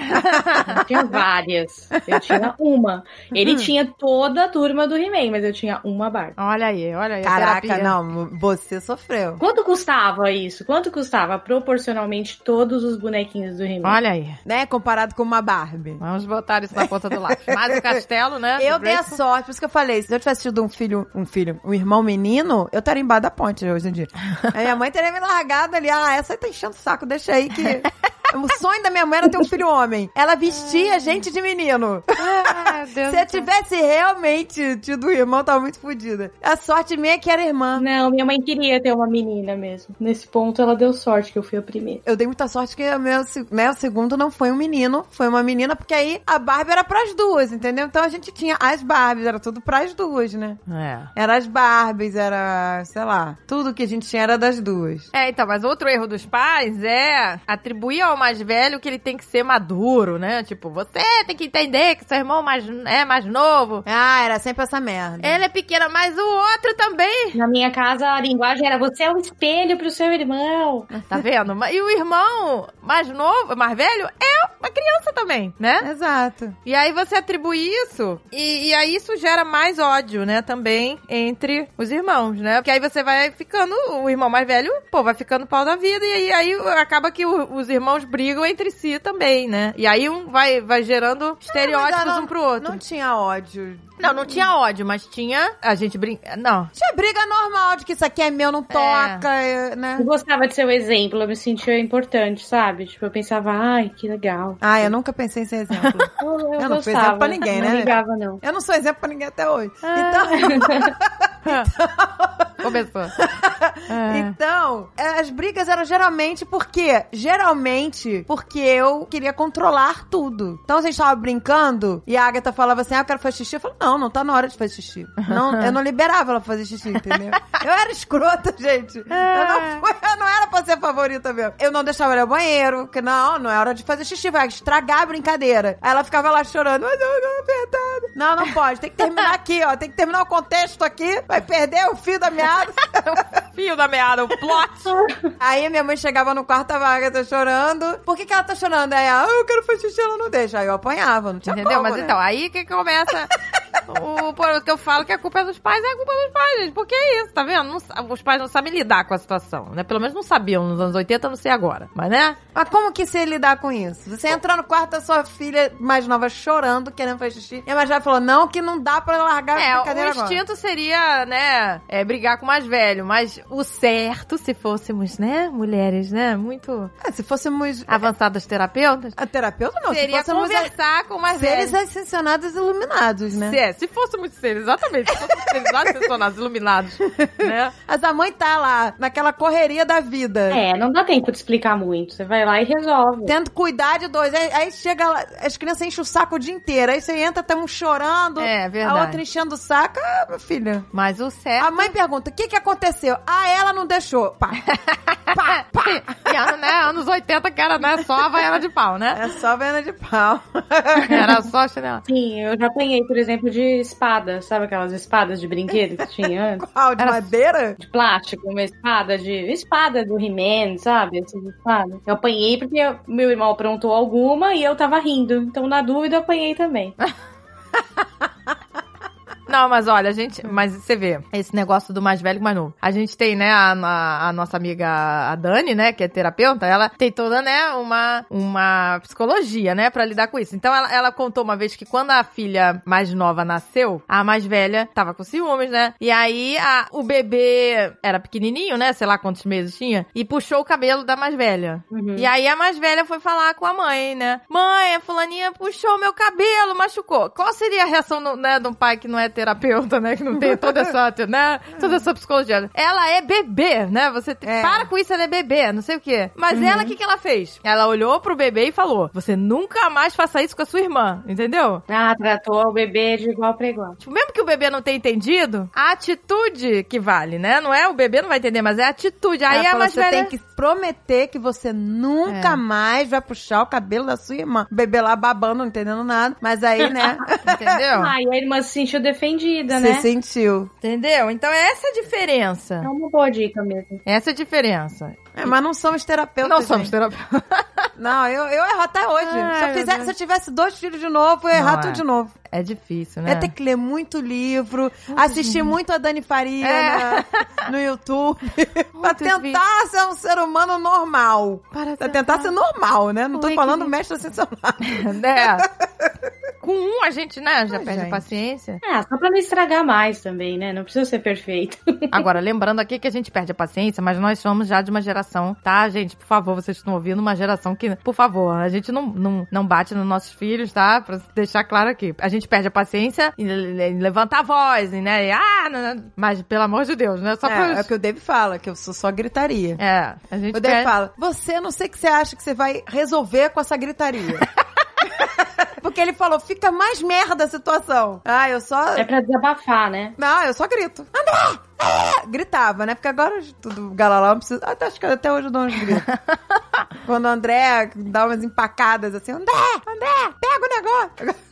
Não tinha várias. Eu tinha uma. Ele tinha toda a turma do He-Man, mas eu tinha uma Barbie. Olha aí, olha aí. Caraca, terapia. não, você sofreu. Quanto custava isso? Quanto custava proporcionalmente todos os bonequinhos do He-Man? Olha aí. Né? Comparado com uma Barbie. Vamos botar isso na ponta do lápis. Mas o castelo, né? Eu dei a sorte, por isso que eu falei, se eu tivesse tido um filho, um filho, um irmão menino, eu estaria embaixo da ponte hoje em dia. a minha mãe teria me largado ali, ah, essa aí tá enchendo o saco, deixa aí que... O sonho da minha mãe era ter um filho homem. Ela vestia gente de menino. Ah, Deus Se eu tivesse realmente tido um irmão, eu tava muito fodida. A sorte minha é que era irmã. Não, minha mãe queria ter uma menina mesmo. Nesse ponto, ela deu sorte que eu fui a primeira. Eu dei muita sorte que o meu, né, o segundo não foi um menino, foi uma menina, porque aí a Barbie era pras duas, entendeu? Então a gente tinha as Barbies, era tudo pras duas, né? É. Era as Barbies, era, sei lá, tudo que a gente tinha era das duas. É, então, mas outro erro dos pais é atribuir ao mais velho que ele tem que ser maduro, né? Tipo, você tem que entender que seu irmão mais, é mais novo. Ah, era sempre essa merda. Ele é pequena, mas o outro também. Na minha casa, a linguagem era você é um espelho pro seu irmão. Tá vendo? E o irmão mais novo, mais velho, é uma criança também, né? Exato. E aí você atribui isso, e, e aí isso gera mais ódio, né, também entre os irmãos, né? Porque aí você vai ficando, o irmão mais velho, pô, vai ficando pau da vida, e aí, aí acaba que o- os irmãos brigam entre si também, né? E aí um vai, vai gerando estereótipos Mas ela um pro outro. Não tinha ódio. Não, não tinha ódio, mas tinha. A gente brinca. Não. Tinha briga normal de que isso aqui é meu, não toca, né? Eu gostava de ser o exemplo, eu me sentia importante, sabe? Tipo, eu pensava, ai, que legal. Ah, eu nunca pensei em ser exemplo. Eu, eu, Eu não fui exemplo pra ninguém, não né? ligava, não. Eu não sou exemplo pra ninguém até hoje. Ah. Então, Começou. É. então, as brigas eram geralmente porque, geralmente, porque eu queria controlar tudo. Então a gente tava brincando e a Agatha falava assim: "Ah, eu quero fazer xixi". Eu falei: "Não, não tá na hora de fazer xixi". Não, eu não liberava ela fazer xixi, entendeu? Eu era escrota, gente. Eu não, fui, eu não era pra ser favorita mesmo. Eu não deixava ela ir ao banheiro, porque não, não é hora de fazer xixi, vai estragar a brincadeira. Aí ela ficava lá chorando, mas eu não apertado. Não, não pode, tem que terminar aqui, ó, tem que terminar o contexto aqui, vai perder o fio da meada. Meada. Fio da meada, o plot. Aí minha mãe chegava no quarto, a Agatha chorando. Por que, que ela tá chorando? Aí, ah, eu quero fazer xixi, ela não deixa. Aí eu apanhava, não tinha Entendeu? como, Mas né? então, aí que começa o, por- que eu falo que a culpa é dos pais, é a culpa dos pais, gente. Porque é isso, tá vendo? Não os pais não sabem lidar com a situação, né? Pelo menos não sabiam nos anos 80, não sei agora. Mas, né? Mas como que você lidar com isso? Você entra no quarto da sua filha mais nova chorando, querendo fazer xixi. E a mais velha falou, não, que não dá pra largar É, a o brincadeira agora. instinto seria, né, é, brigar com o mais velho. Mas o certo, se fôssemos, né, mulheres, né, muito É, se fôssemos avançadas terapeutas, a terapeuta, não. seria se fôssemos conversar com o mais seres velho. ascensionados e iluminados, né? Se, é, se fôssemos seres, exatamente, se fôssemos seres ascensionados, iluminados, né? Mas a mãe tá lá, naquela correria da vida. É, não dá tempo de explicar muito. Você vai lá e resolve. Tendo cuidar de dois. Aí, aí chega lá, as crianças enchem o saco o dia inteiro. Aí você entra, tá um chorando. É, verdade. A outra enchendo o saco. Ah, meu filho. Mas o certo... A mãe pergunta: o que que aconteceu? Ah, ela não deixou. Pá. Pá, pá. E ano, né, anos 80 que era, né, só a vaiana de pau, né? É só venda de pau. Era só chinelo. Sim, eu já apanhei, por exemplo, de espada. Sabe aquelas espadas de brinquedo que tinha antes? Qual? De Era- madeira? De plástico, uma espada de. Espada do He-Man, sabe? Essas espadas. Eu apanhei porque eu- meu irmão aprontou alguma e eu tava rindo. Então, na dúvida, eu apanhei também. Não, mas olha, a gente. Mas você vê, esse negócio do mais velho com mais novo. A gente tem, né, a, a- a nossa amiga a Dani, né, que é terapeuta, ela tem toda, né, uma, uma psicologia, né, pra lidar com isso. Então ela, ela contou uma vez que quando a filha mais nova nasceu, a mais velha tava com ciúmes, né? E aí a, o bebê era pequenininho, né, sei lá quantos meses tinha, e puxou o cabelo da mais velha. Uhum. E aí a mais velha foi falar com a mãe, né? Mãe, a fulaninha puxou meu cabelo, machucou. Qual seria a reação do, né, de um pai que não é terapeuta, né? Que não tem toda essa, né? Toda essa psicologia. Ela é bebê, né? Você É. para com isso, ela é bebê, não sei o quê. Mas ela, o que, que ela fez? Ela olhou pro bebê e falou: Você nunca mais faça isso com a sua irmã, entendeu? Ah, tratou o bebê de igual pra igual. Tipo, mesmo que o bebê não tenha entendido, a atitude que vale, né? Não é o bebê não vai entender, mas é a atitude. Aí Ela a falou, mais você velha... tem que prometer que você nunca É. mais vai puxar o cabelo da sua irmã. O bebê lá babando, não entendendo nada. Mas aí, né? Entendeu? Ah, e a irmã se sentiu defendida, Você né? sentiu. Entendeu? Então essa é a diferença. É uma boa dica mesmo. Essa é a diferença. É, mas não somos terapeutas. Não somos terapeutas. Não, eu, eu erro até hoje. Ai, se, eu fizer, se eu tivesse dois filhos de novo, eu ia errar é. tudo de novo. É difícil, né? Ia ter que ler muito livro, assistir muito a Dani Faria É. na- no YouTube, pra Muito tentar ser um ser humano normal. Para Pra tentar ser normal, né? Não tô Oi, falando que- mestre ascensionado. né? Com um a gente, né, já Ai, perde a gente. paciência. Ah, só pra não estragar mais também, né? Não precisa ser perfeito. Agora, lembrando aqui que a gente perde a paciência, mas nós somos já de uma geração, tá, gente? Por favor, vocês estão ouvindo uma geração que, por favor, a gente não, não, não bate nos nossos filhos, tá? Pra deixar claro aqui. A gente perde a paciência em, em levantar a voz, e, né? E, ah, não, não. mas pelo amor de Deus, né? Só pra. É, é o que o Dave fala, que eu sou só gritaria. É, a gente O Dave perde. fala, você não sei o que você acha que você vai resolver com essa gritaria. Porque ele falou, fica mais merda a situação. Ah, eu só... É pra desabafar, né? Não, eu só grito. André! É! Gritava, né? Porque agora tudo galalão não precisa. Até, acho que até hoje eu dou uns gritos. Quando o André dá umas empacadas assim, André! André! Pega o negócio!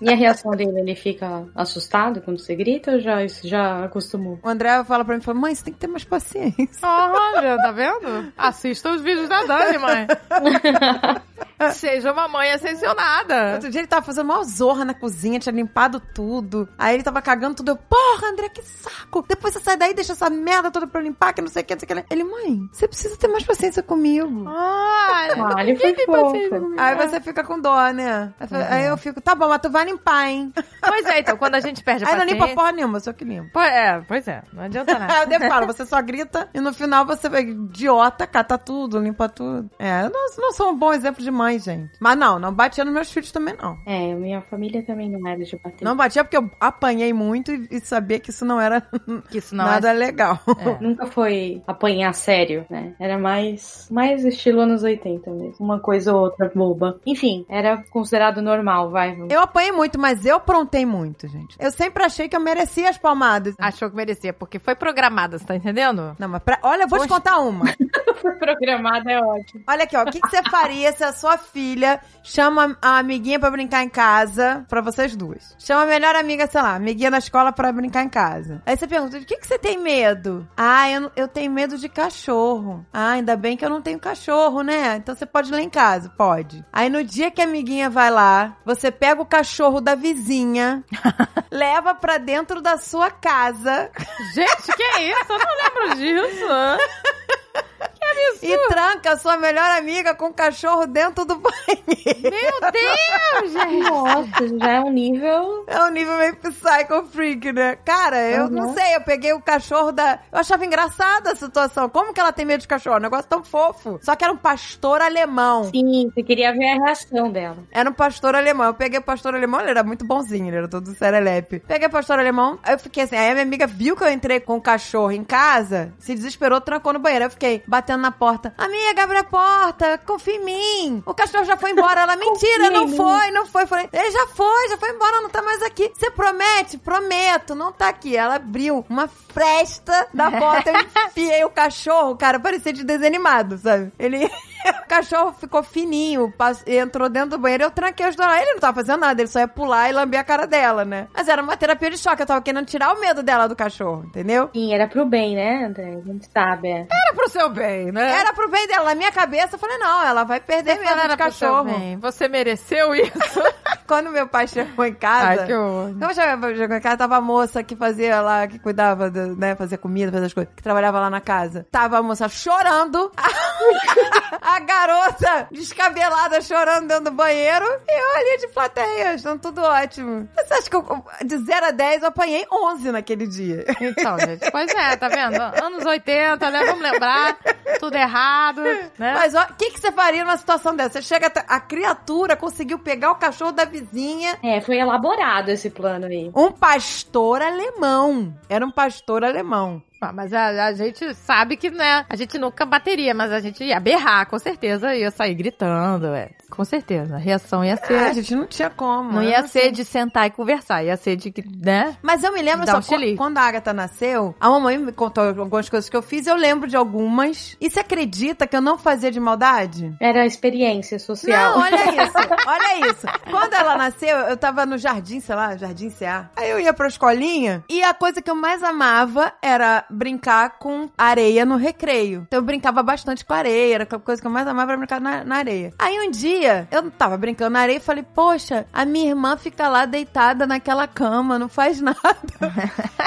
E a reação dele, ele fica assustado quando você grita ou já, isso já acostumou? O André fala pra mim, fala, mãe, você tem que ter mais paciência. Olha, tá vendo? Assista os vídeos da Dani, mãe. Seja uma mãe ascensionada. Outro dia ele tava fazendo uma zorra na cozinha, tinha limpado tudo. Aí ele tava cagando tudo. Eu, porra, André, que saco! Depois você sai daí e deixa essa merda toda pra eu limpar, que não sei o que, não sei o que. Ele, mãe, você precisa ter mais paciência comigo. Ah, Ah, ele foi fofo. Aí você fica com dó, né? Aí eu- Aí eu fico, tá bom, mas tu vai limpar, hein? Pois é, então, quando a gente perde a Aí não paciência... limpa porra nenhuma, só que limpa. Pois é, pois é, não adianta nada. Aí eu devo falar, você só grita e no final você vai idiota, cata tudo, limpa tudo. É, eu não, não sou um bom exemplo de mãe, gente. Mas não, não batia nos meus filhos também, não. É, minha família também não era de bater. Não batia porque eu apanhei muito e, e sabia que isso não era Que isso não nada é... legal. É. Nunca foi apanhar sério, né? Era mais, mais estilo anos 80 mesmo. Uma coisa ou outra boba. Enfim, era considerado normal, vai. Eu apanhei muito, mas eu prontei muito, gente. Eu sempre achei que eu merecia as palmadas. Achou que merecia, porque foi programada, você tá entendendo? Não, mas pra... olha, eu vou te Poxa. contar uma. foi programado é ótimo. Olha aqui, ó. O que, que você faria se a sua filha chama a amiguinha pra brincar em casa, pra vocês duas? Chama a melhor amiga, sei lá, amiguinha da escola pra brincar em casa. Aí você pergunta, de que, que você tem medo? Ah, eu, eu tenho medo de cachorro. Ah, ainda bem que eu não tenho cachorro, né? Então você pode ir lá em casa. Pode. Aí no dia que a amiguinha vai lá, você pega o cachorro da vizinha, leva pra dentro da sua casa Gente, que é isso? Eu não lembro disso. e tranca a sua melhor amiga com o cachorro dentro do banheiro. Meu Deus, gente. Nossa, já é um nível. É um nível meio psycho freak, né? Cara, eu Uhum. não sei, eu peguei o cachorro da. Eu achava engraçada a situação. Como que ela tem medo de cachorro? Um negócio tão fofo. Só que era um pastor alemão. Sim, você queria ver a reação dela. Era um pastor alemão. Eu peguei o pastor alemão, ele era muito bonzinho, ele era todo serelepe. Peguei o pastor alemão, aí eu fiquei assim. Aí a minha amiga viu que eu entrei com o cachorro em casa, se desesperou, trancou no banheiro. Eu fiquei batendo na porta. Amiga, abre a porta, confia em mim. O cachorro já foi embora. Ela, mentira, não mim." foi, não foi. Falei, ele já foi, já foi embora, não tá mais aqui. Você promete? Prometo, não tá aqui. Ela abriu uma fresta da porta, eu enfiei o cachorro, cara, parecia de desanimado, sabe? Ele. O cachorro ficou fininho, pass- entrou dentro do banheiro, eu tranquei dois lá. Ele não tava fazendo nada, ele só ia pular e lamber a cara dela, né? Mas era uma terapia de choque, eu tava querendo tirar o medo dela do cachorro, entendeu? Sim, era pro bem, né, André? A gente sabe. É. Era pro seu bem, né? Era pro bem dela. Na minha cabeça, eu falei, não, ela vai perder medo seu cachorro. bem. Você mereceu isso? Quando meu pai chegou em casa. Ai, que horror. Como chegou chegou em casa, tava a moça que fazia lá, que cuidava, do, né, fazia comida, fazia as coisas, que trabalhava lá na casa. Tava a moça chorando, a garota descabelada chorando dentro do banheiro, e eu ali de plateia, achando tudo ótimo. Você acha que eu, de 0 a 10 eu apanhei 11 naquele dia? Então, gente, pois é, tá vendo? Anos 80, né? Vamos lembrar. Tudo errado, né? Mas o que, que você faria numa situação dessa? Você chega, até- a criatura conseguiu pegar o cachorro da vizinha, É, foi elaborado esse plano aí. um pastor alemão. Era um pastor alemão. Ah, Mas a, a gente sabe que, né? A gente nunca bateria, mas a gente ia berrar, com certeza. Ia sair gritando, é. Com certeza. A reação ia ser. Ah, a gente não tinha como. não ia ser sei. de sentar e conversar, ia ser de, né? Mas eu me lembro Dá só um quando a Agatha nasceu, a mamãe me contou algumas coisas que eu fiz, eu lembro de algumas. E você acredita que eu não fazia de maldade? Era a experiência social. Não, olha isso, olha isso. Quando ela nasceu, eu tava no jardim, sei lá, jardim CA. Aí eu ia pra escolinha e a coisa que eu mais amava era brincar com areia no recreio. Então eu brincava bastante com areia, era a coisa que eu mais amava era brincar na, na areia. Aí um dia, eu tava brincando na areia e falei, poxa, a minha irmã fica lá deitada naquela cama, não faz nada.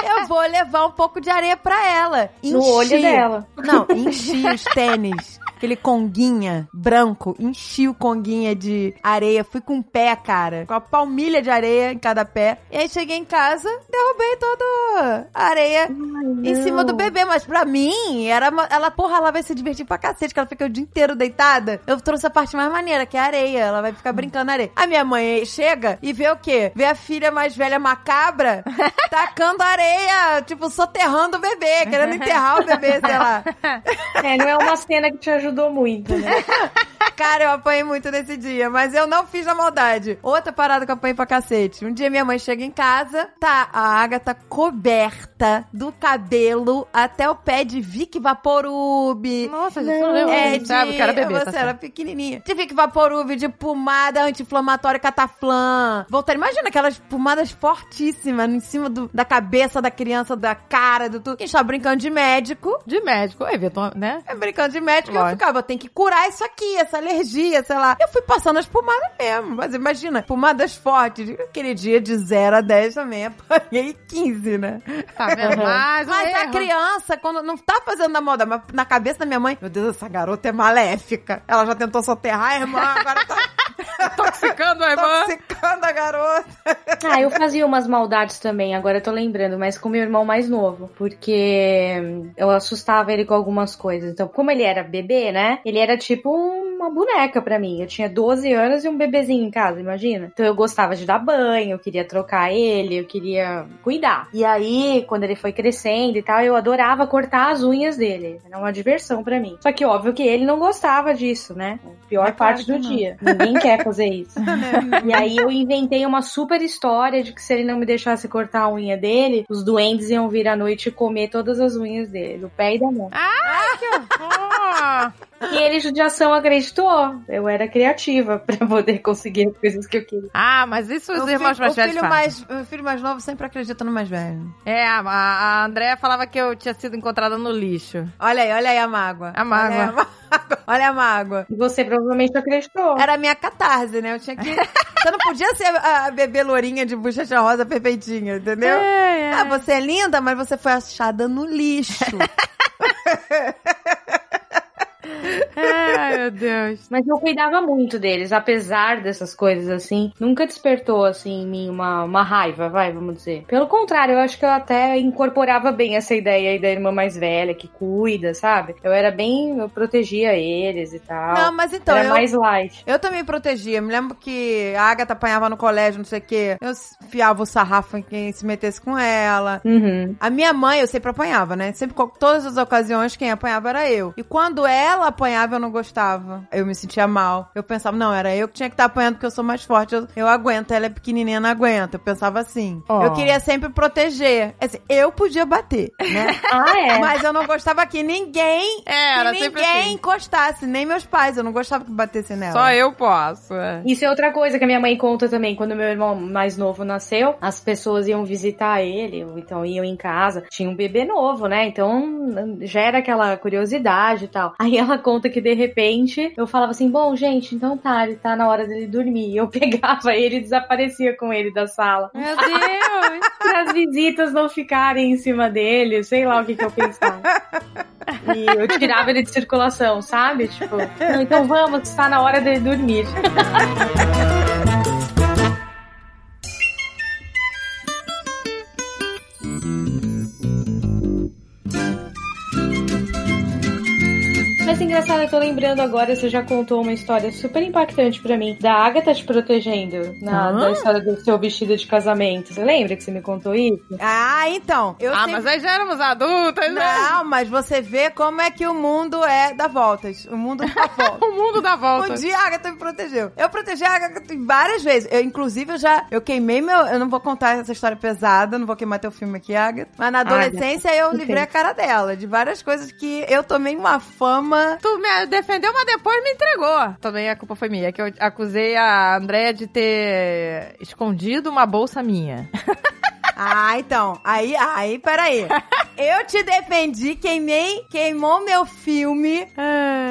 eu vou levar um pouco de areia pra ela. No olho Enchi. dela. Não, enchi os tênis. Aquele conguinha branco, enchi o conguinha de areia, fui com o pé, cara, com a palmilha de areia em cada pé. E aí cheguei em casa, derrubei toda a areia em cima do bebê. Mas pra mim, era uma- ela, porra, ela vai se divertir pra cacete, que ela fica o dia inteiro deitada. Eu trouxe a parte mais maneira, que é a areia. Ela vai ficar brincando na areia. A minha mãe chega e vê o quê? Vê a filha mais velha macabra tacando areia, tipo, soterrando o bebê, querendo enterrar o bebê, sei lá. É, não é uma cena que te ajudou muito, né? Cara, eu apanhei muito nesse dia, mas eu não fiz na maldade. Outra parada que eu apanhei pra cacete. Um dia minha mãe chega em casa, tá a Agatha coberta do cabelo até o pé de Vic Vaporub. Nossa, gente, não lembro. É É de... sabe era bebê, Você tá era certo. pequenininha. De Vic Vaporub, de pomada anti-inflamatória Cataflã. Voltar, imagina aquelas pomadas fortíssimas em cima do- da cabeça da criança, da cara, do tudo. A gente tava brincando de médico. De médico, eventual, né? É brincando de médico, eu Lógico. ficava, tem que curar isso aqui, essa alergia, sei lá. Eu fui passando as pomadas mesmo, mas imagina, pomadas fortes. Aquele dia de 0 a 10 também, apanhei 15, né? Tá vendo? Mas a criança, quando não tá fazendo na moda, mas na cabeça da minha mãe, meu Deus, essa garota é maléfica. Ela já tentou soterrar a irmã, agora tá Intoxicando a irmã. toxicando a garota. Ah, eu fazia umas maldades também, agora eu tô lembrando, mas com meu irmão mais novo, porque eu assustava ele com algumas coisas. Então, como ele era bebê, né? Ele era tipo uma boneca pra mim. Eu tinha 12 anos e um bebezinho em casa, imagina. Então eu gostava de dar banho, eu queria trocar ele, eu queria cuidar. E aí, quando ele foi crescendo e tal, eu adorava cortar as unhas dele. Era uma diversão pra mim. Só que óbvio que ele não gostava disso, né? A pior É parte do não. dia. Ninguém quer fazer isso. E aí eu inventei uma super história de que se ele não me deixasse cortar a unha dele, os duendes iam vir à noite e comer todas as unhas dele, do pé e da mão. Ai, que horror! E ele, judiação, acreditou. Eu era criativa pra poder conseguir as coisas que eu queria. Ah, mas isso os O irmãos filho, mais o velhos filho fazem. mais, o filho mais novo sempre acredita no mais velho. É, a, a Andréia falava que eu tinha sido encontrada no lixo. Olha aí, olha aí a mágoa. A mágoa. Olha a mágoa. Olha a mágoa. E você provavelmente acreditou. Era a minha catarse, né? Eu tinha que. Você não podia ser a a bebê lourinha de bochecha rosa perfeitinha, entendeu? É, é. Ah, você é linda, mas você foi achada no lixo. Ai, meu Deus. Mas eu cuidava muito deles, apesar dessas coisas assim. Nunca despertou, assim, em mim uma, uma raiva, vai, vamos dizer. Pelo contrário, eu acho que eu até incorporava bem essa ideia aí da irmã mais velha, que cuida, sabe? Eu era bem. Eu protegia eles e tal. Não, mas então, era eu, mais light. eu também protegia. Me lembro que a Agatha apanhava no colégio, não sei o quê. Eu fiava o sarrafo em quem se metesse com ela. Uhum. A minha mãe, eu sempre apanhava, né? Sempre, com todas as ocasiões, quem apanhava era eu. E quando ela apanhava, eu não gostava. Eu me sentia mal. Eu pensava, não, era eu que tinha que estar apanhando porque eu sou mais forte. Eu, eu aguento, ela é pequenininha, não aguenta. Eu pensava assim. Ó. Eu queria sempre proteger. Assim, eu podia bater, né? Ah, é? Mas eu não gostava que ninguém, É, que ninguém assim. encostasse, nem meus pais. Eu não gostava que batesse nela. Só eu posso. é. Isso é outra coisa que a minha mãe conta também. Quando meu irmão mais novo nasceu, as pessoas iam visitar ele, ou então iam em casa. Tinha um bebê novo, né? Então já era aquela curiosidade e tal. Aí ela conta que de repente eu falava assim: bom, gente, então tá, ele tá na hora dele dormir. E eu pegava ele e desaparecia com ele da sala. Meu Deus. Para as visitas não ficarem em cima dele, sei lá o que, que eu pensava. E eu tirava ele de circulação, sabe? Tipo, "Não, então vamos, está na hora dele dormir. Mas engraçado, eu tô lembrando agora, você já contou uma história super impactante pra mim, da Agatha te protegendo, na, Ah. da história do seu vestido de casamento. Você lembra que você me contou isso? Ah, então. Eu Ah, sempre... mas aí já éramos adultas, né? Não, mas você vê como é que o mundo é dá voltas. O mundo dá voltas. O mundo dá volta. Um dia a Agatha me protegeu. Eu protegi a Agatha várias vezes. Eu, inclusive, eu já eu queimei meu. Eu não vou contar essa história pesada, não vou queimar teu filme aqui, Agatha. Mas na adolescência eu ok. livrei a cara dela. De várias coisas que eu tomei uma fama. Tu me defendeu, mas depois me entregou. Também a culpa foi minha, que eu acusei a Andréia de ter escondido uma bolsa minha. Ah, então. Aí, aí, peraí. Eu te defendi, queimei, queimou meu filme.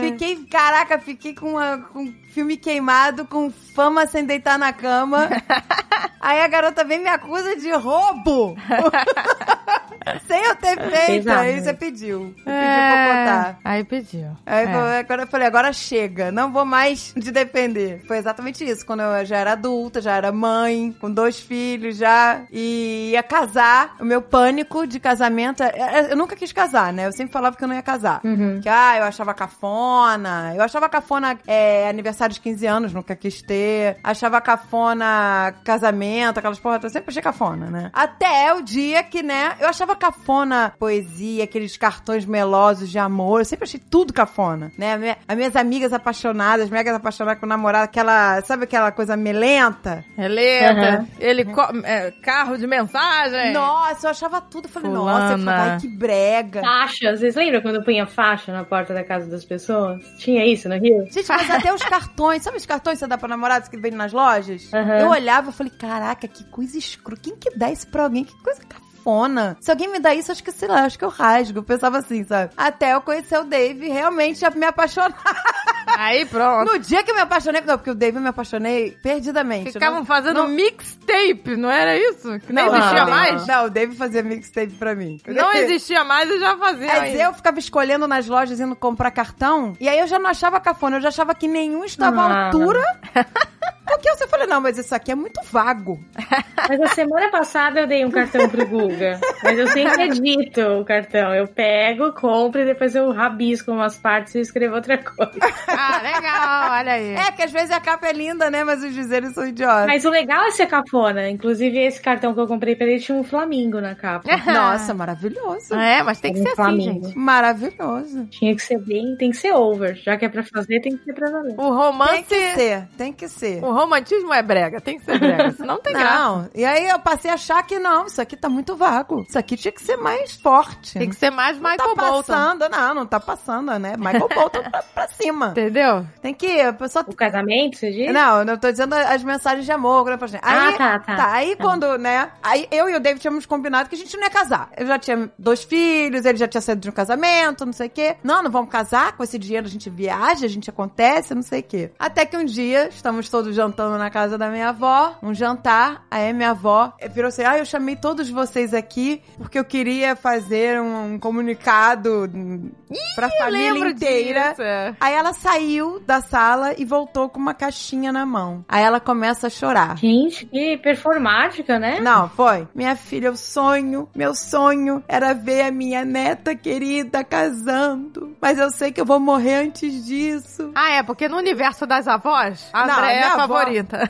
Fiquei, caraca, fiquei com, uma, com filme queimado, com fama sem deitar na cama. Aí a garota vem e me acusa de roubo. sem eu ter feito. Aí você pediu. Você pediu pra eu contar. Aí pediu. Aí É. eu falei, agora chega, não vou mais te defender. Foi exatamente isso, quando eu já era adulta, já era mãe, com dois filhos já, e ia casar. O meu pânico de casamento, é- é- eu nunca quis casar, né? Eu sempre falava que eu não ia casar. Uhum. Que, ah, eu achava cafona. Eu achava cafona é, aniversário de 15 anos, nunca quis ter. Achava cafona casamento, aquelas porra. Eu sempre achei cafona, né? Até o dia que, né, eu achava cafona poesia, aqueles cartões melosos de amor. Eu sempre achei tudo cafona, né? As minhas amigas apaixonadas, megas apaixonadas com o namorado, aquela, sabe aquela coisa melenta? Relenta, Aham. ele co- é, carro de mensagem. Nossa, eu achava tudo. Eu falei, Fulana. nossa, eu falei, ai, que brega. Faixa, vocês lembram quando eu punha faixa na porta da casa das pessoas? Tinha isso no Rio? Gente, mas até os cartões, sabe os cartões que você dá pra que vem nas lojas? Aham. Eu olhava e falei, caraca, que coisa escrota. Quem que dá isso pra alguém? Que coisa cafona. Se alguém me dá isso, acho que, sei lá, acho que eu rasgo. Eu pensava assim, sabe? Até eu conhecer o Dave e realmente me apaixonar. Aí pronto. No dia que eu me apaixonei, não, porque o Dave eu me apaixonei perdidamente. Ficavam Não- fazendo não- mixtape, não era isso? Que nem não, existia não, mais? Não, o Dave fazia mixtape pra mim. Não existia mais e já fazia. Mas eu ficava escolhendo nas lojas, indo comprar cartão, e aí eu já não achava cafona, eu já achava que nenhum estava à altura. Porque você falei, não, mas isso aqui é muito vago. Mas a semana passada eu dei um cartão pro Guga. Mas eu sempre edito o cartão. Eu pego, compro e depois eu rabisco umas partes e escrevo outra coisa. Ah, legal, olha aí. É, que às vezes a capa é linda, né? Mas os dizeres são idiotas. Mas o legal é ser cafona. Inclusive, esse cartão que eu comprei pra ele tinha um flamingo na capa. Nossa, maravilhoso. É, mas tem que Um ser assim, Flamengo. gente. Maravilhoso. Tinha que ser bem, tem que ser over. Já que é pra fazer, tem que ser pra valer. O romance. Tem que ser, tem que ser. O romance romantismo é brega, tem que ser brega, senão não tem graça. Não, e aí eu passei a achar que não, isso aqui tá muito vago. Isso aqui tinha que ser mais forte. Tem que ser mais não Michael tá Bolton. passando, não, não tá passando, né? Michael Bolton pra, pra cima. Entendeu? Tem que, a pessoa O casamento, você diz? Não, eu tô dizendo as mensagens de amor. Né. Aí, Ah, tá, tá. aí quando, né? Aí eu e o David tínhamos combinado que a gente não ia casar. Eu já tinha dois filhos, ele já tinha saído de um casamento, não sei o quê. Não, não vamos casar, com esse dinheiro a gente viaja, a gente acontece, não sei o quê. Até que um dia, estamos todos jantando na casa da minha avó, um jantar, aí minha avó virou assim, ah, eu chamei todos vocês aqui porque eu queria fazer um, um comunicado pra Eu família inteira. disso. Aí ela saiu da sala e voltou com uma caixinha na mão. Aí ela começa a chorar. Gente, que performática, né? Não, foi. Minha filha, o sonho, meu sonho era ver a minha neta querida casando. Mas eu sei que eu vou morrer antes disso. Ah, é, porque no universo das avós, a Não, André é minha a avó- favorita.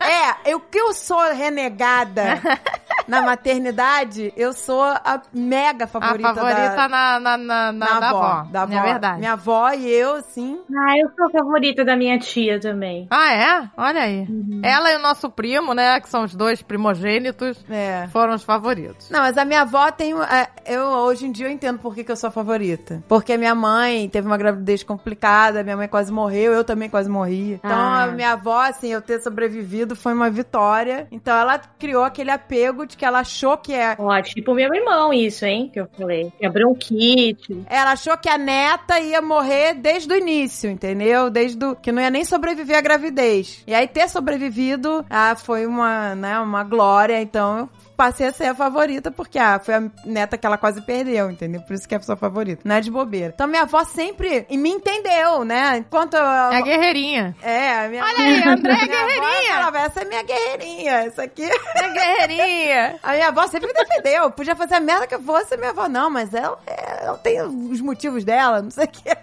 É, eu que eu sou renegada na maternidade, eu sou a mega A favorita, favorita da, na, na, na, na- da avó, avó. da avó. É verdade. Minha avó e eu, assim. Ah, eu sou a favorita da minha tia também. Ah, é? Olha aí. Ela e o nosso primo, né, que são os dois primogênitos, É. foram os favoritos. Não, mas a minha avó tem. é, Eu, hoje em dia, eu entendo por que, que eu sou a favorita. Porque minha mãe teve uma gravidez complicada, minha mãe quase morreu, eu também quase morri. Então, Ah. a minha avó, assim, eu ter sobrevivido foi uma vitória. Então, ela criou aquele apego de que ela achou que é. Ó, tipo meu irmão, isso, hein? Que eu falei. Que abriu um kit. Ela achou que a neta ia morrer desde o início, entendeu? Desde o, que não ia nem sobreviver à gravidez. E aí ter sobrevivido, ah, foi uma, né, uma glória. Então passei a ser a favorita porque ah, foi a neta que ela quase perdeu, entendeu? Por isso que é a sua favorita. Não é de bobeira. Então minha avó sempre e me entendeu, né? Enquanto eu, É a guerreirinha. é, a minha Olha aí, André é avó guerreirinha. falava, essa é minha guerreirinha, essa aqui É guerreirinha. a minha avó sempre me defendeu. Podia fazer a merda que eu fosse, minha avó não, mas ela, é, ela tem os motivos dela, não sei o quê.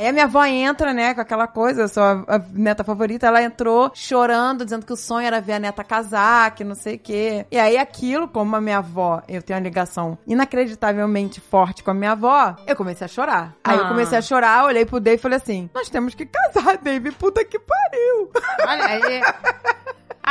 Aí a minha avó entra, né, com aquela coisa, eu sou a, a neta favorita, ela entrou chorando, dizendo que o sonho era ver a neta casar, que não sei o quê. E aí aquilo, como a minha avó, eu tenho uma ligação inacreditavelmente forte com a minha avó, eu comecei a chorar. Aí eu Ah. comecei a chorar, olhei pro Dave e falei assim, nós temos que casar, Dave, puta que pariu. Olha aí.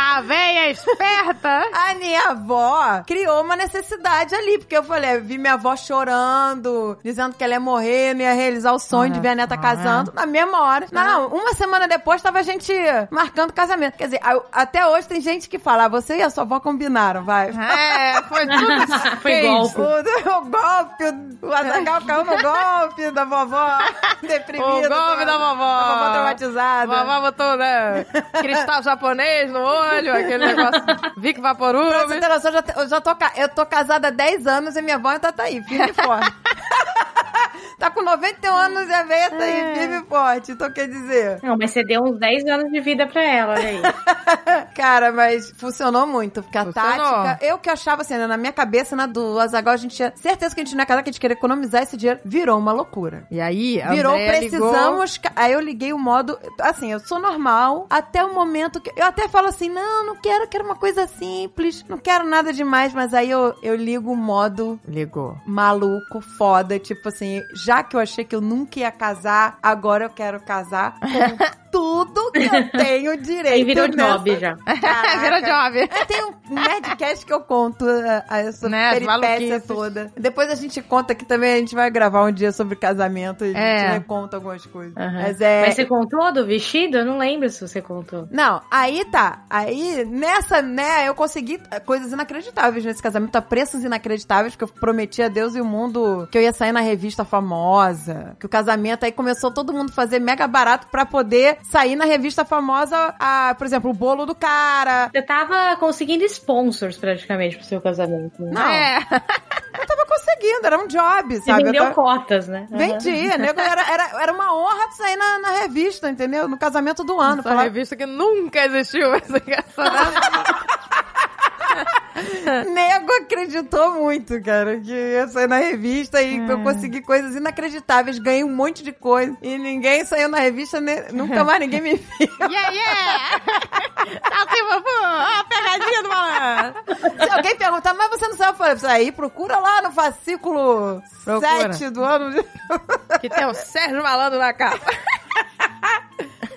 A véia esperta. A minha avó criou uma necessidade ali, porque eu falei, eu vi minha avó chorando, dizendo que ela ia morrer, não ia realizar o sonho Olha de ver a neta só, casando, na mesma hora. Não, uma semana depois tava a gente marcando casamento. Quer dizer, até hoje tem gente que fala, ah, você e a sua avó combinaram, vai. É, foi tudo Foi fez. golpe. O, o golpe, o Azaghal caiu no golpe da vovó, deprimida. O golpe da vovó. Da vovó traumatizada. A vovó botou, né, cristal japonês no olho, aquele negócio, Vic Pra você Vaporub. ter noção, eu já, eu já tô, eu tô casada há 10 anos e minha avó ainda tá aí, firme e forte. tá com 91 anos e a veia tá aí, firme e forte. Então quer dizer, Não, mas você deu uns 10 anos de vida pra ela, olha aí. cara, mas funcionou muito. Porque a Funcionou. tática, eu que achava assim, né, na minha cabeça, na do Azagal, a gente tinha certeza que a gente não ia casar, que a gente queria economizar esse dinheiro. Virou uma loucura. E aí, a Virou, Andréia ligou. precisamos. ca- Aí eu liguei o modo. Assim, eu sou normal até o momento que. Eu até falo assim: não, não quero, quero uma coisa simples, não quero nada demais, mas aí eu, eu ligo o modo Ligou. maluco, foda. Tipo assim, já que eu achei que eu nunca ia casar, agora eu quero casar com tudo que eu tenho direito. Aí virou nessa- job já. Caraca. Virou job. É, tem um Nerdcast que eu conto a, a essa Né, as peripécia maluquices. toda. Depois a gente conta que também a gente vai gravar um dia sobre casamento e a É. gente conta algumas coisas. Aham. Mas é. Mas você contou do vestido? Eu não lembro se você contou. Não, aí tá. Aí, nessa, né, eu consegui eh, coisas inacreditáveis nesse casamento, a preços inacreditáveis, que eu prometi a Deus e o mundo que eu ia sair na revista famosa. Que o casamento aí começou todo mundo fazer mega barato pra poder sair na revista famosa, a, por exemplo, o bolo do cara. Você tava conseguindo sponsors praticamente pro seu casamento. Né? Não. É. Eu tava conseguindo, era um job, Você sabe? Eu vendeu tava- cotas, né? Vendia, nego, era, era, era uma honra sair na, na revista, entendeu? No casamento do ano. Essa Falar, revista que nunca existiu. Essa essa- Nego acreditou muito, cara, que ia sair na revista e eu consegui coisas inacreditáveis, ganhei um monte de coisa e ninguém saiu na revista, né? nunca mais ninguém me viu. yeah, yeah! Tá assim, vovô! Ó, pegadinha do malandro! Se alguém perguntar, mas você não sabe, eu falei, aí procura lá no fascículo Procura. 7 do ano. de- Que tem o Sérgio Malandro na capa.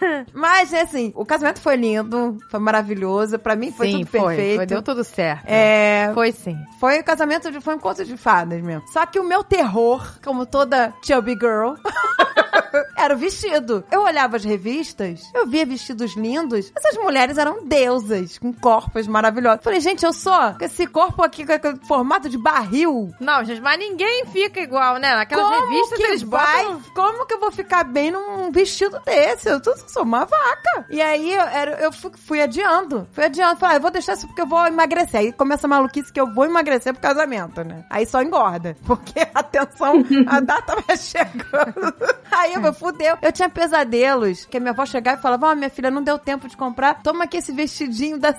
Mas, assim, o casamento foi lindo, foi maravilhoso. Pra mim foi sim, tudo foi, perfeito. foi. Deu tudo certo. É, Foi sim. foi o casamento de foi um conto de fadas mesmo. Só que o meu terror, como toda chubby girl, era o vestido. Eu olhava as revistas, eu via vestidos lindos. Essas mulheres eram deusas, com corpos maravilhosos. Falei, gente, eu sou com esse corpo aqui com aquele formato de barril. Não, gente, mas ninguém fica igual, né? Naquelas Como revistas que eles vai? botam... Como que eu vou ficar bem num vestido desse? Eu tô- sou uma vaca. E aí eu, era- eu fui, fui adiando. Fui adiando. Falei, ah, eu vou deixar isso porque eu vou emagrecer. Aí começa a maluquice que eu vou emagrecer pro casamento, né? Aí só engorda. Porque, atenção, a data vai chegando. Aí eu fudeu. Eu tinha pesadelos. Que a minha avó chegava e falava, ó, minha filha, não deu tempo de comprar. Toma aqui esse vestidinho da.